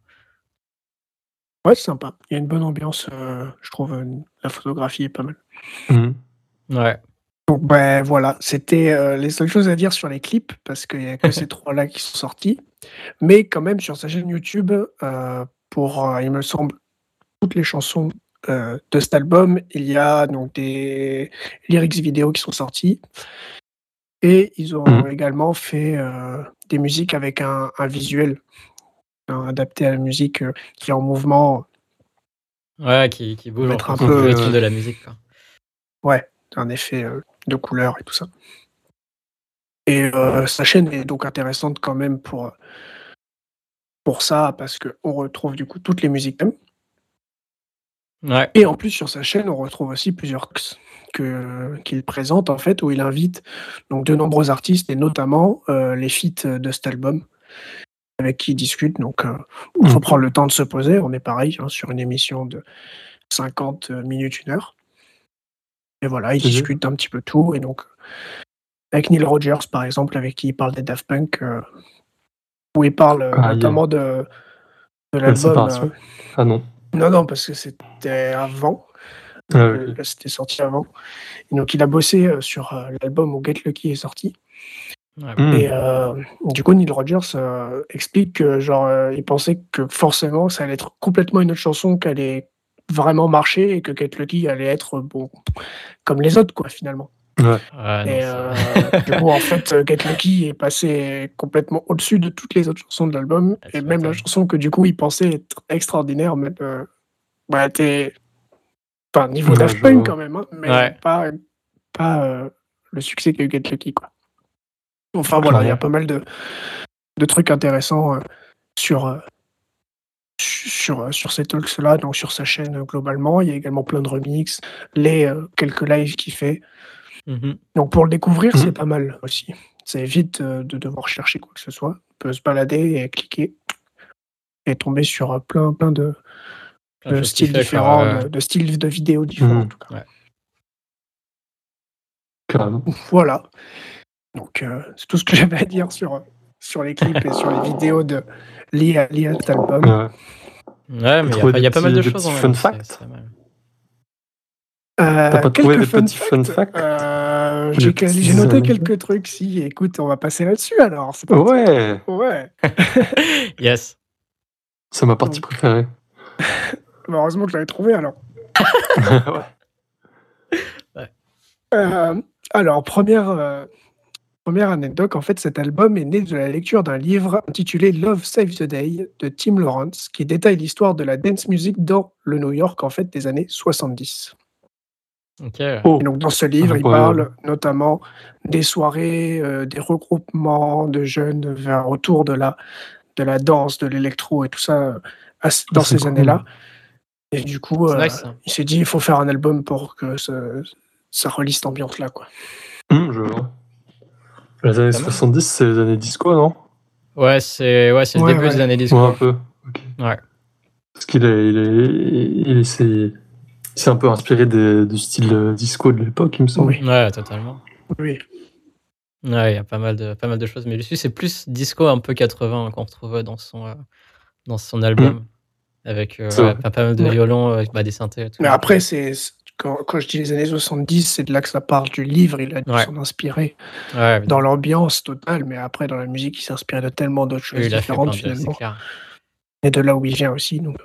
Ouais, c'est sympa. Il y a une bonne ambiance, euh, je trouve. euh, la photographie est pas mal. Mhm. Ouais. Donc, ben voilà, c'était euh, les seules choses à dire sur les clips, parce qu'il n'y a que <laughs> ces trois-là qui sont sortis. Mais quand même, sur sa chaîne YouTube, euh, pour, euh, il me semble, toutes les chansons euh, de cet album, il y a donc des lyrics vidéo qui sont sortis. Et ils ont Mhm. également fait euh, des musiques avec un, un visuel hein, adapté à la musique euh, qui est en mouvement. Ouais, qui, qui bouge en un peu, rythme euh, de la musique. Quoi. Ouais, un effet euh, de couleur et tout ça. Et euh, sa chaîne est donc intéressante quand même pour, pour ça, parce qu'on retrouve du coup toutes les musiques. Ouais. Et en plus, sur sa chaîne, on retrouve aussi plusieurs qu'il présente, en fait, où il invite donc de nombreux artistes, et notamment euh, les feats de cet album, avec qui il discute. Donc, euh, il faut Mhm. prendre le temps de se poser. On est pareil hein, sur une émission de 50 minutes, une heure. Et voilà, il Mhm. discute un petit peu tout. Et donc, avec Neil Rogers, par exemple, avec qui il parle des Daft Punk, euh, où il parle Ah, notamment de, de La l'album. Ah non. non, non, parce que c'était avant. Ah Euh, oui. là, C'était sorti avant. Et donc, il a bossé euh, sur euh, l'album où Get Lucky est sorti. Ouais. Mhm. Et euh, du coup, Neil Rogers euh, explique que, genre, euh, il pensait que forcément, ça allait être complètement une autre chanson qui allait vraiment marcher et que Get Lucky allait être, bon, comme les autres, quoi, finalement. Ouais. Non, et euh, du coup, en <laughs> fait, Get Lucky est passé complètement au-dessus de toutes les autres chansons de l'album. Ah, et même la chanson que, du coup, il pensait être extraordinaire, même, euh, bah, t'es. Enfin, niveau Daft Punk quand même, hein, mais Ouais. pas, pas euh, le succès qu'a eu Get Lucky, quoi. Enfin, voilà, il y a pas mal de, de trucs intéressants euh, sur, euh, sur, sur ces talks-là, donc sur sa chaîne globalement. Il y a également plein de remixes, les quelques lives qu'il fait. Mhm. Donc pour le découvrir, c'est pas mal aussi. Ça évite de devoir chercher quoi que ce soit. On peut se balader et cliquer et tomber sur plein, plein de, Plein de styles différents, de, de styles de vidéos différents Mhm. en tout cas. Ouais. Carrément. Voilà. Donc euh, c'est tout ce que <laughs> j'avais à dire sur, sur les clips et sur les vidéos de liées à, liées à cet album. Ouais. Ouais, mais il y a pas- il y, a des pas mal de choses en petits même. fun facts mal. Euh, T'as pas trouvé quelques des petits fun facts Euh, J'ai petits noté quelques trucs. Si, écoute, on va passer là-dessus alors. Ouais. Ouais. <laughs> Yes. C'est ma partie préférée. <laughs> Bah, heureusement que je l'avais trouvé alors. <laughs> ouais. Euh, alors, première, euh, première anecdote, en fait, cet album est né de la lecture d'un livre intitulé Love Save the Day de Tim Lawrence, qui détaille l'histoire de la dance music dans le New York, en fait, des années 70. Ok. Oh. Et donc, dans ce livre, il parle notamment des soirées, euh, des regroupements de jeunes vers, autour de la, de la danse, de l'électro et tout ça, euh, dans C'est ces cool. années-là. Et du coup, C'est euh, nice. hein. il s'est dit, il faut faire un album pour que ça, ça relie cette ambiance-là, quoi. Hum, je vois. Les années Pas mal. 70, c'est les années disco, non? Ouais, c'est ouais, c'est le Ouais, début ouais. des années Ouais, disco. un peu. Ok. Ouais. Parce qu'il est, il est, il est, c'est- il s'est un peu inspiré des- du style disco de l'époque, il me semble. Oui. Ouais, totalement. Oui. Ouais, il y a pas mal de, pas mal de choses. Mais dessus, c'est plus disco un peu 80 qu'on retrouve dans son, euh, dans son album. Avec euh, ouais, pas, pas mal de Ouais. violons, avec bah, des synthés et tout. Mais après, c'est quand, quand je dis les années 70, c'est de là que ça parle du livre. Il a dû Ouais. s'en inspirer Ouais, dans l'ambiance totale, mais après, dans la musique, il s'inspirait de tellement d'autres choses différentes, finalement. Et de là où il vient aussi. Donc,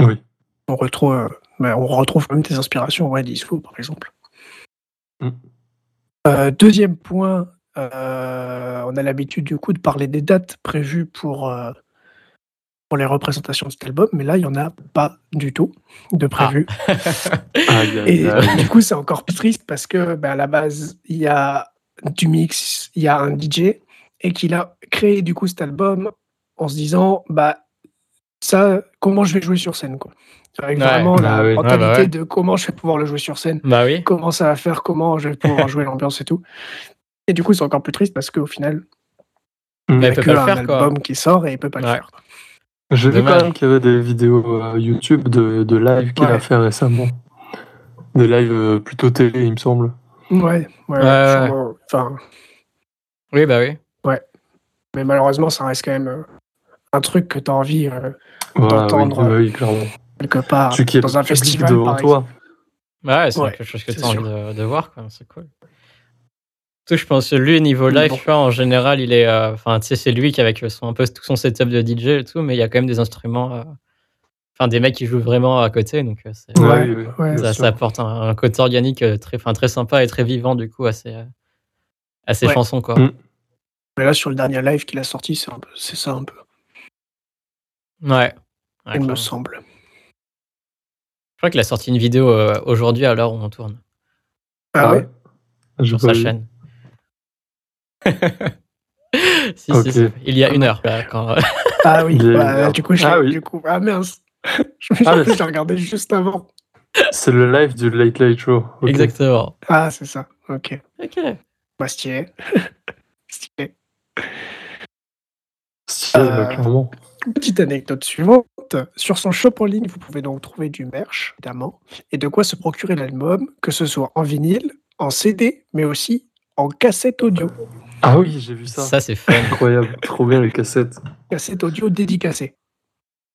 Oui. on retrouve, euh, bah, on retrouve même des inspirations, ouais, disco, par exemple. Mm. Euh, deuxième point, euh, on a l'habitude du coup de parler des dates prévues pour, euh, pour les représentations de cet album, mais là, il n'y en a pas du tout de. <laughs> Aïe, aïe, Et du coup, c'est encore plus triste parce que bah, à la base, il y a du mix, il y a un DJ et qu'il a créé du coup cet album en se disant bah ça, comment je vais jouer sur scène quoi. Avec Ouais. vraiment la Ah oui. mentalité Ouais, bah ouais. de comment je vais pouvoir le jouer sur scène, bah oui. comment ça va faire, comment je vais pouvoir jouer l'ambiance et tout. Et du coup, c'est encore plus triste parce qu'au final, il n'y a que un faire, quoi. album qui sort et il peut pas le faire. J'ai vu quand même qu'il y avait des vidéos euh, YouTube de, de live qu'il Ouais. a fait récemment. Des lives euh, plutôt télé, il me semble. Ouais, ouais, Ouais, sûrement. Enfin, Oui, bah oui. mais malheureusement, ça reste quand même euh, un truc que tu as envie euh, Voilà, D'entendre. oui, clairement. quelque part Tu qui dans un festival. devant par toi. Ouais, c'est Ouais, quelque chose que tu as envie de, de voir, quoi. C'est cool. Tout, je pense que lui, niveau Mais live, bon. tu vois, en général, il est. euh, Enfin, tu sais, c'est lui qui, avec son, un peu tout son setup de DJ et tout, mais il y a quand même des instruments. euh, Enfin, des mecs qui jouent vraiment à côté, donc euh, Ouais, Ouais, ouais. ça, apporte un, un côté organique euh, très, enfin, très sympa et très vivant, du coup, à ses, euh, à ses Ouais. chansons, quoi. Mm. Mais là, sur le dernier live qu'il a sorti, c'est un peu- c'est ça un peu, Ouais. Ouais, il me semble. Je crois qu'il a sorti une vidéo euh, aujourd'hui à l'heure où on tourne Ah, ouais? J'ai sur sa vu. chaîne. <laughs> si, Ok. si, si. Il y a une heure, là, quand. <laughs> Ah oui, Il y a bah, une heure. du coup, je Ah oui. du coup, ah mince. <laughs> je Ah, me mais- j'ai regardé juste avant. C'est le live du Late Late Show. Exactement. Ah, c'est ça. Ok. Ok. Bah, stylé. stylé. Stylé, Euh, clairement. Petite anecdote suivante. Sur son shop en ligne, vous pouvez donc trouver du merch, évidemment, et de quoi se procurer l'album, que ce soit en vinyle, en CD, mais aussi en cassette audio. Ah oui, j'ai vu ça. Ça, c'est fun. Incroyable, trop bien les cassettes. Cassette audio dédicacée.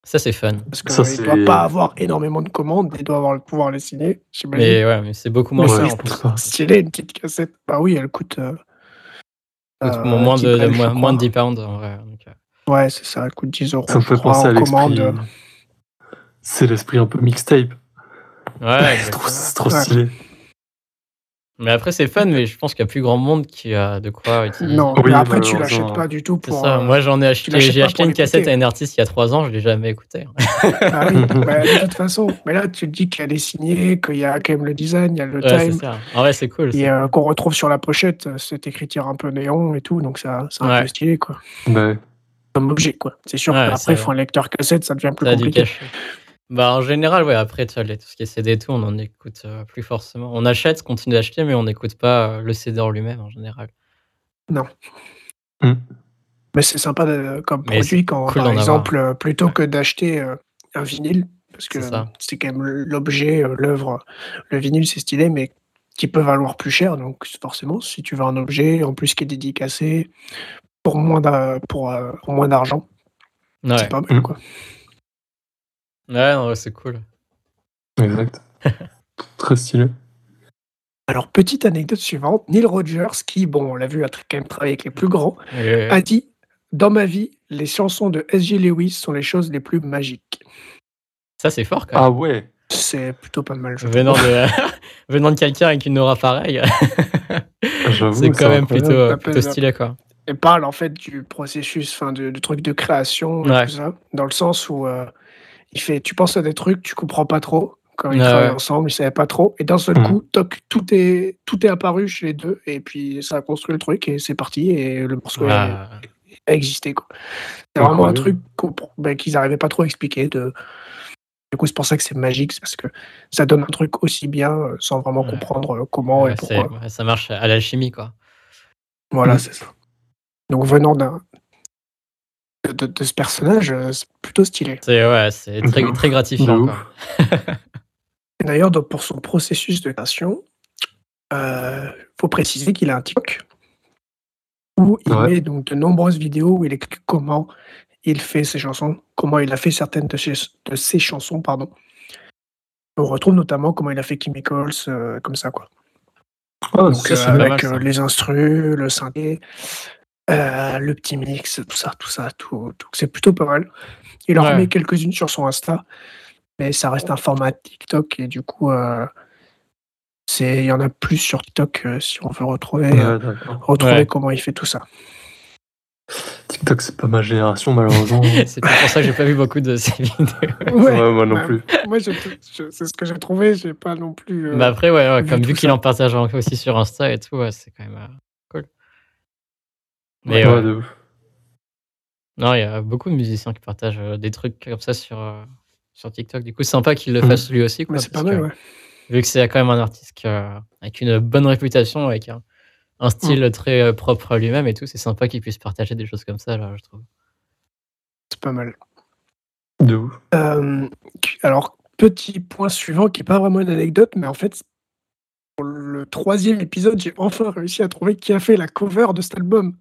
Ça, c'est fun. Parce Ça, qu'il ne doit pas avoir énormément de commandes, il doit avoir le pouvoir les signer. Mais ouais, mais c'est beaucoup moins Ouais, cher. Stylé, une petite cassette. Bah oui, elle coûte. euh, euh, moins, 10 de, moins, moins de 10 pounds en vrai. donc, euh, Ouais, c'est ça, elle coûte 10 euros. Ça me fait penser à en l'esprit. C'est l'esprit un peu mixtape. Ouais, c'est trop, Ouais. Mais après, c'est fun, mais je pense qu'il y a plus grand monde qui a de quoi utiliser. Non, Oui, mais après, tu malheureusement. l'achètes pas du tout C'est pour. ça. euh, Moi, j'en ai acheté, j'ai acheté une cassette à un artiste il y a 3 ans, je l'ai jamais écouté. <laughs> Ah oui, bah, de toute <laughs> façon. Mais là, tu te dis qu'elle est signée, qu'il y a quand même le design, il y a le Ouais, c'est time, ça. En vrai, c'est cool. et euh, qu'on retrouve sur la pochette euh, cette écriture un peu néon et tout, donc ça, c'est un Ouais. peu stylé, quoi. Ouais. Comme objet, quoi. C'est sûr Ouais, qu'après, il faut un lecteur cassette, ça devient plus Ça a du compliqué. Bah, en général, ouais, après, tu vois, les- tout ce qui est CD et tout, on en écoute euh, plus forcément. On achète, continue d'acheter, mais on n'écoute pas euh, le CD en lui-même en général. Mais c'est sympa de- comme Mais produit quand, cool par d'en avoir. exemple, euh, plutôt que d'acheter euh, un vinyle, parce que C'est ça. c'est quand même l'objet, euh, l'œuvre. Le vinyle, c'est stylé, mais qui peut valoir plus cher. Donc, forcément, si tu veux un objet, en plus qui est dédicacé, pour moins pour, euh, pour moins d'argent, Ouais, c'est pas mal, Mm. quoi. Ouais, non, ouais, c'est cool. Exact. <laughs> Très stylé. Alors, petite anecdote suivante, Neil Rogers, qui, bon, on l'a vu, a quand même travaillé avec les plus grands, Et- a dit Dans ma vie, les chansons de S.J. Lewis sont les choses les plus magiques. Ça, c'est fort quand même. Ah ouais. C'est plutôt pas mal, je Venant trouve. de, <laughs> <laughs> venant de quelqu'un avec une aura pareille, J'avoue. c'est quand même plutôt, plutôt stylé, quoi. Et parle en fait du processus, enfin, de, de trucs de création, et tout ça, dans le sens où euh, il fait Tu penses à des trucs, tu comprends pas trop. Quand ils Ouais, travaillent ensemble, ils savaient pas trop. Et d'un seul Mm. coup, toc, tout est, tout est apparu chez les deux. Et puis, ça a construit le truc et c'est parti. Et le morceau a- Ah, a existé. quoi. C'est vraiment un truc ben, qu'ils n'arrivaient pas trop à expliquer. De... Du coup, c'est pour ça que c'est magique, c'est parce que ça donne un truc aussi bien euh, sans vraiment Ouais. comprendre euh, comment ouais, et pourquoi. ça marche à l'alchimie, quoi. Voilà, Mm. c'est ça. Donc, venant d'un de, ce personnage, euh, c'est plutôt stylé. C'est ouais, c'est très, ouf. très gratifiant. <laughs> D'ailleurs, pour son processus de création, il faut préciser qu'il a un TikTok où il Ouais. met donc de nombreuses vidéos où il explique comment il fait ses chansons, comment il a fait certaines de ses, de ses chansons, pardon. On retrouve notamment comment il a fait Chemicals, euh, comme ça, quoi. Ah, Donc, ça, euh, avec mal, ça. euh, les instrus, le synthé, euh, le petit mix, tout ça, tout ça, tout. tout. C'est plutôt pas mal. Il en Ouais. remet quelques-unes sur son Insta, mais ça reste un format TikTok et du coup, euh, c'est il y en a plus sur TikTok euh, si on veut retrouver, Ouais, retrouver Ouais. comment il fait tout ça. TikTok, c'est pas ma génération, malheureusement. <laughs> C'est pour ça que j'ai pas vu beaucoup de ces vidéos. ouais, moi non bah, plus. Moi, c'est ce que j'ai trouvé, j'ai pas non plus. euh, Mais après, ouais, ouais, vu comme vu qu'il en partage aussi sur Insta et tout, ouais, c'est quand même euh. Mais Ouais, ouais, de ouf. non, il y a beaucoup de musiciens qui partagent euh, des trucs comme ça sur, euh, sur TikTok. Du coup, c'est sympa qu'il le Mhm. fasse lui aussi. Quoi, mais c'est pas mal, que, ouais. Vu que c'est quand même un artiste qui, euh, avec une bonne réputation, avec un, un style très euh, propre à lui-même et tout, c'est sympa qu'il puisse partager des choses comme ça, là, je trouve. C'est pas mal. De ouf. Euh, alors, petit point suivant qui n'est pas vraiment une anecdote, mais en fait, pour le troisième épisode, j'ai enfin réussi à trouver qui a fait la cover de cet album.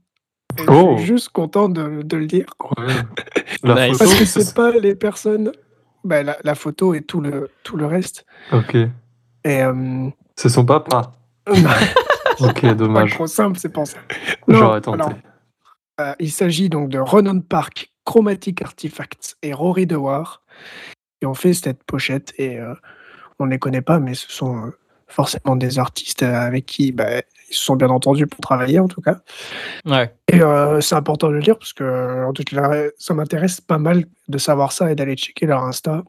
Et Oh. Je suis juste content de, de le dire. Ouais. <laughs> La Nice. photo, Parce que c'est- c'est pas les personnes bah, la, la photo et tout le, tout le reste. Ok. Et euh, C'est son papa. Ok, dommage. trop simple, c'est pour ça. J'aurais tenté. alors, euh, il s'agit donc de Ronan Park, Chromatic Artifacts et Rory Dewar qui ont fait cette pochette et euh, on ne les connaît pas, mais ce sont euh, forcément des artistes avec qui bah, ils se sont bien entendus pour travailler en tout cas. Ouais. Et euh, c'est important de le dire parce que en tout cas, ça m'intéresse pas mal de savoir ça et d'aller checker leur Insta.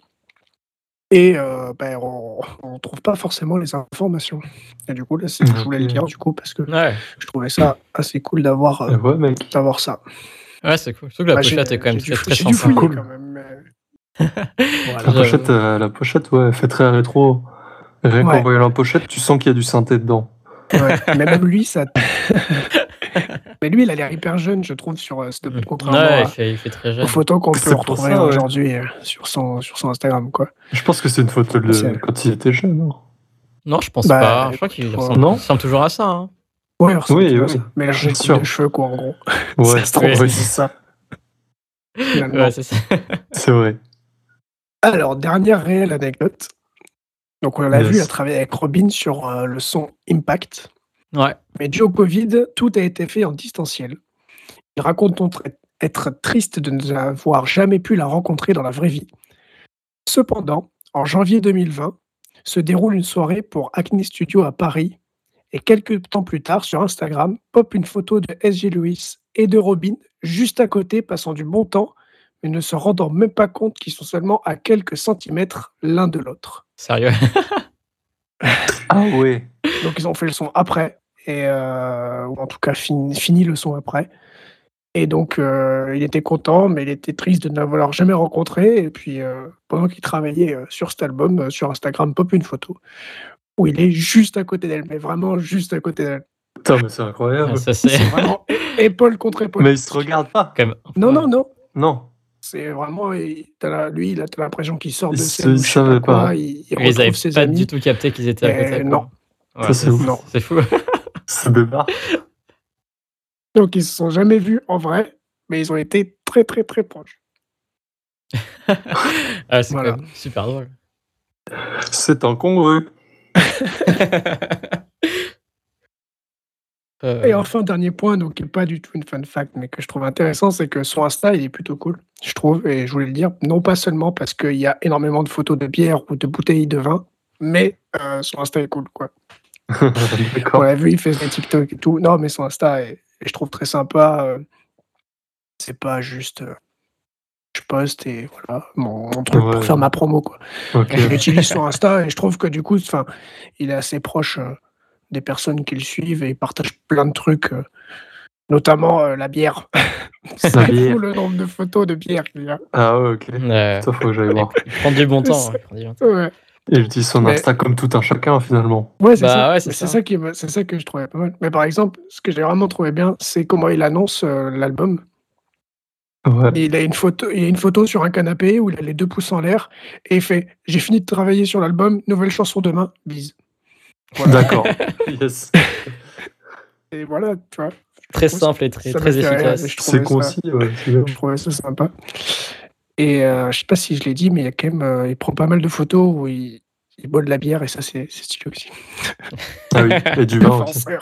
Et euh, ben, on ne trouve pas forcément les informations. Et du coup, là, c'est- je voulais le dire du coup parce que Ouais. je trouvais ça assez cool d'avoir euh, Euh, Ouais, mec. d'avoir ça. Ouais, c'est cool. Surtout que la Bah, pochette est quand même très très sympa. Cool. quand même. mais- <laughs> La Voilà. Pochette, euh, la pochette, ouais, elle fait très rétro. Rien Ouais. qu'en voyant la pochette, tu sens qu'il y a du synthé dedans. Ouais, <laughs> mais même lui, ça. <laughs> mais lui, il a l'air hyper jeune, je trouve, sur euh, ce Mm. contrairement Ouais, il fait, il fait très jeune. aux photos qu'on peut retrouver ouais. aujourd'hui euh, sur son sur son Instagram, quoi. Je pense que c'est une photo de quand il était jeune. hein. Non, je pense Bah, pas. Je crois qu'il ressemble, non. il ressemble toujours à ça. hein. Ouais, il ressemble Oui, peu à oui. ça. Mais là, j'ai de cheveux, quoi, en gros. <laughs> Ouais, c'est ça. Finalement. Ouais, c'est ça. c'est vrai. Alors, dernière réelle anecdote. Donc, on l'a Yes. vu, à travailler avec Robin sur euh, le son Impact. Ouais. Mais dû au Covid, tout a été fait en distanciel. Il raconte donc être triste de n'avoir jamais pu la rencontrer dans la vraie vie. Cependant, en janvier 2020, se déroule une soirée pour Acne Studio à Paris. Et quelques temps plus tard, sur Instagram, pop une photo de SG Lewis et de Robin, juste à côté, passant du bon temps, mais ne se rendant même pas compte qu'ils sont seulement à quelques centimètres l'un de l'autre. Sérieux? <laughs> Ah ouais. Donc ils ont fait le son après, et euh, ou en tout cas fini, fini le son après. Et donc euh, il était content, mais il était triste de ne l'avoir jamais rencontré. Et puis euh, pendant qu'il travaillait sur cet album, sur Instagram, pop une photo où il est juste à côté d'elle, mais vraiment juste à côté d'elle. Putain, mais c'est incroyable. ça, C'est c'est vraiment é- épaule contre épaule. Mais ils se regardent pas. quand même. Non, non, non. Non. C'est vraiment, la- lui, il a t'as l'impression qu'il sort de Il scène. se- ou il je sais savait quoi, pas. il, il Ils avaient retrouve ses pas amis. du tout capté qu'ils étaient à côté. non. Ouais, Ça, c'est fou. <laughs> C'est bébard. Donc ils se sont jamais vus en vrai, mais ils ont été très très très proches. <laughs> Ah, c'est Voilà. quand même super drôle. C'est incongru. <laughs> Euh, Et enfin, dernier point, donc qui n'est pas du tout une fun fact, mais que je trouve intéressant, c'est que son Insta, il est plutôt cool, je trouve, et je voulais le dire, non pas seulement parce qu'il y a énormément de photos de bière ou de bouteilles de vin, mais euh, son Insta est cool, quoi. <laughs> On l'a vu, il fait des TikTok et tout. Non, mais son Insta est, je trouve très sympa. euh, c'est pas juste euh, je poste et voilà mon, mon truc Ouais. pour faire ma promo, quoi. Ok. Il utilise son Insta et je trouve que du coup, enfin, il est assez proche euh, des personnes qui le suivent et il partage plein de trucs, euh, notamment euh, la bière. <laughs> C'est bière. fou le nombre de photos de bière qu'il y a. Ah ouais, ok. Ça, faut que j'aille voir. il prend du bon temps. hein, du bon temps. Ouais, Et il utilise son Mais- Insta comme tout un chacun, finalement. ouais c'est Bah ça. ouais, Mais c'est c'est ça. ça, qui me- c'est ça que je trouvais pas mal. Mais par exemple, ce que j'ai vraiment trouvé bien, c'est comment il annonce euh, l'album. Ouais. Il a une photo, il a une photo sur un canapé où il a les deux pouces en l'air et il fait J'ai fini de travailler sur l'album, nouvelle chanson demain, bise. Voilà. D'accord. <laughs> yes. Et voilà, tu vois. Très simple et très, très efficace. C'est concis, ouais. c'est. Je trouvais ça sympa. Et euh, je sais pas si je l'ai dit, mais il y a quand même, euh, il prend pas mal de photos où il, il boit de la bière et ça c'est c'est stylé aussi. Ah oui, <laughs> et du vin aussi. Ouais.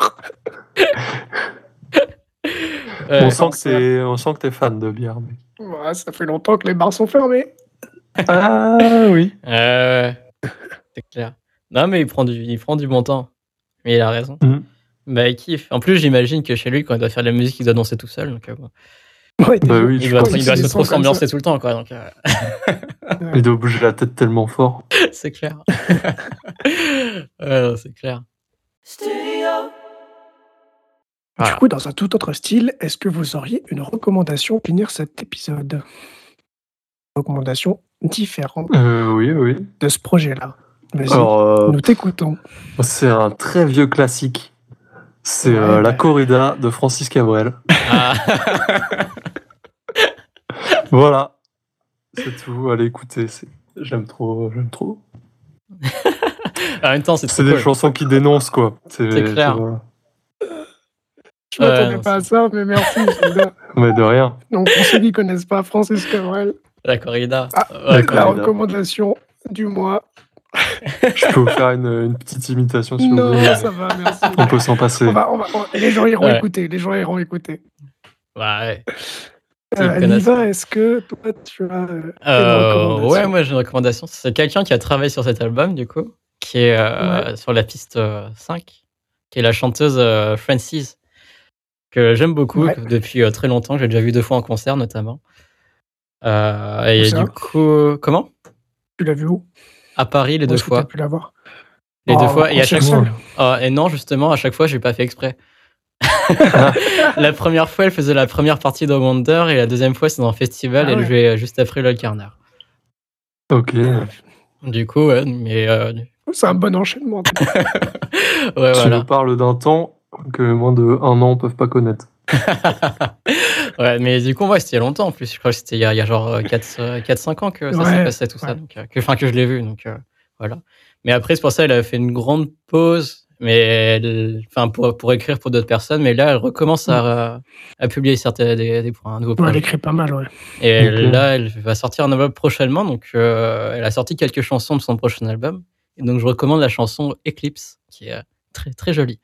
On sent que t'es, on sent que t'es fan de bière. Ouais, ça fait longtemps que les bars sont fermés. Ah oui. Euh, c'est clair. Non, mais il prend du, il prend du bon temps. Mais il a raison. Mhm. Bah, il kiffe. En plus, j'imagine que chez lui, quand il doit faire de la musique, il doit danser tout seul. Donc, euh, bon. Ouais, Bah déjà, oui, il doit, il se trop s'ambiancer tout le temps, quoi. Donc, euh, <laughs> Il doit bouger la tête tellement fort. <laughs> c'est clair. <laughs> C'est clair. Du Voilà. coup, dans un tout autre style, est-ce que vous auriez une recommandation pour finir cet épisode? Recommandation différente Euh, oui, oui. de ce projet-là. Alors, euh, nous t'écoutons. c'est un très vieux classique. C'est Ouais, euh, La corrida de Francis Cabrel. Ah. <laughs> Voilà. C'est tout. Allez écouter. c'est- J'aime trop. J'aime trop. <laughs> en même temps, c'est C'est des cool. chansons qui dénoncent, quoi. C'est clair. voilà. Je m'attendais Ouais, non, pas à ça, mais merci. <laughs> Mais de rien. Donc, pour ceux qui connaissent pas Francis Cabrel, La corrida. Ah, Ouais, La recommandation du mois. Je peux vous faire une, une petite imitation si vous Non, voulez. ça va, merci. On peut s'en passer. On va- on va- on- les gens iront Ouais. écouter, les gens iront écouter. Ouais. Euh, est-ce que toi tu as euh, une Euh, recommandation ouais, moi j'ai une recommandation. C'est quelqu'un qui a travaillé sur cet album, du coup, qui est euh, sur la piste euh, 5, qui est la chanteuse euh, Francis, que j'aime beaucoup Ouais. que depuis euh, très longtemps. J'ai déjà vu deux fois en concert, notamment. Euh, et du coup, comment? Tu l'as vu où? À Paris, les deux fois. pu Les Oh, deux fois. Et à chaque fois. Ah, et non, justement, à chaque fois, j'ai pas fait exprès. <laughs> la première fois, elle faisait la première partie de Wonder et la deuxième fois, c'est dans un festival Ah et elle ouais. jouait juste après Lol Carner. Ok. Du coup, ouais, mais euh, C'est un bon enchaînement. <laughs> ouais, Tu voilà. nous parles d'un temps que moins de un an peuvent pas connaître. <laughs> ouais, mais du coup, ouais, c'était il y a longtemps en plus. Je crois que c'était il y a, il y a genre 4-5 ans que ça Ouais, s'est passé, tout ça. ouais. Donc, euh, que, enfin, que je l'ai vu. Donc, euh, voilà. Mais après, c'est pour ça qu'elle a fait une grande pause. Mais elle, enfin, pour, pour écrire pour d'autres personnes. Mais là, elle recommence à, à publier certains des, des, un nouveau Ouais, elle écrit pas mal, ouais. Et elle- là, elle va sortir un album prochainement. Donc, euh, elle a sorti quelques chansons de son prochain album. Et donc, je recommande la chanson Eclipse, qui est euh, très, très jolie.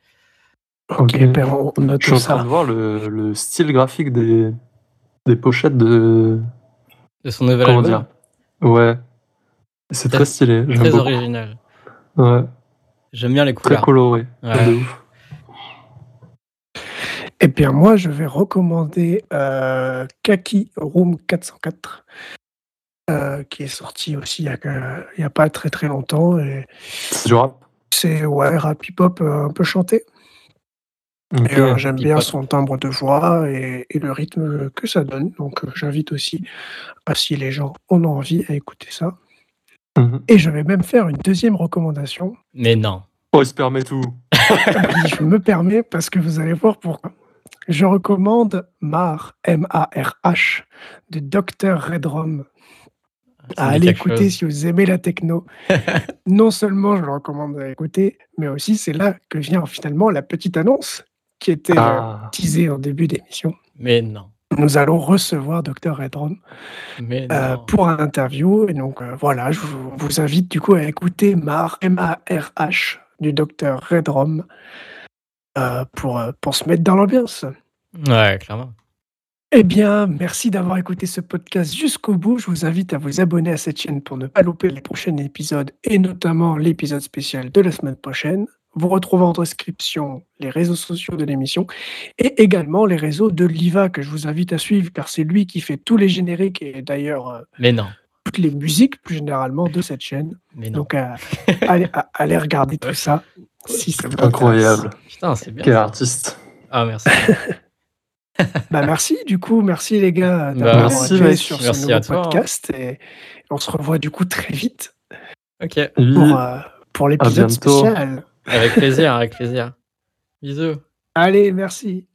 Ok, ben, on note Je suis en train ça. de voir le, le style graphique des, des pochettes de. De son nouvel Comment album. dire? Ouais. C'est très stylé. J'aime Très beaucoup. original. Ouais. J'aime bien les Très couleurs. coloré. Ouais. De ouf. Et bien moi, je vais recommander euh, Kaki Room 404, euh, qui est sorti aussi il y a, pas très très longtemps. C'est du rap? c'est ouais, rap hip-hop euh, un peu chanté. Euh, J'aime bien son timbre de voix et, et le rythme que ça donne. Donc euh, j'invite aussi, à, si les gens en ont envie, à écouter ça. Mhm. Et je vais même faire une deuxième recommandation. Mais non. Oh, il se permet tout. <laughs> Je me permets parce que vous allez voir pourquoi. Je recommande Mar, M-A-R-H, de Dr. Redrum. Ça À aller écouter chose. si vous aimez la techno. <laughs> non seulement je le recommande à écouter, mais aussi c'est là que vient finalement la petite annonce qui était euh, Ah. teasée en début d'émission. Mais non. Nous allons recevoir Dr. Redrum Mais euh, pour un interview. Et donc euh, voilà, je vous, vous invite du coup à écouter Mar, M-A-R-H, du Dr. Redrum euh, pour, pour se mettre dans l'ambiance. Ouais, clairement. Eh bien, merci d'avoir écouté ce podcast jusqu'au bout. Je vous invite à vous abonner à cette chaîne pour ne pas louper les prochains épisodes et notamment l'épisode spécial de la semaine prochaine. Vous retrouvez en description les réseaux sociaux de l'émission et également les réseaux de Liva que je vous invite à suivre car c'est lui qui fait tous les génériques et d'ailleurs euh, Mais non. toutes les musiques plus généralement de cette chaîne. Mais non. Donc, euh, <laughs> allez, à- allez regarder tout ça <laughs> si ça vous intéresse. Incroyable. Putain, c'est bien. Quel ça. artiste. Ah, merci. <laughs> Bah, merci du coup, merci les gars Bah, d'avoir merci, été sur ce Merci nouveau toi, hein. podcast et on se revoit du coup très vite ok. Pour, euh, pour l'épisode spécial. Avec plaisir, avec plaisir. Bisous. Allez, merci.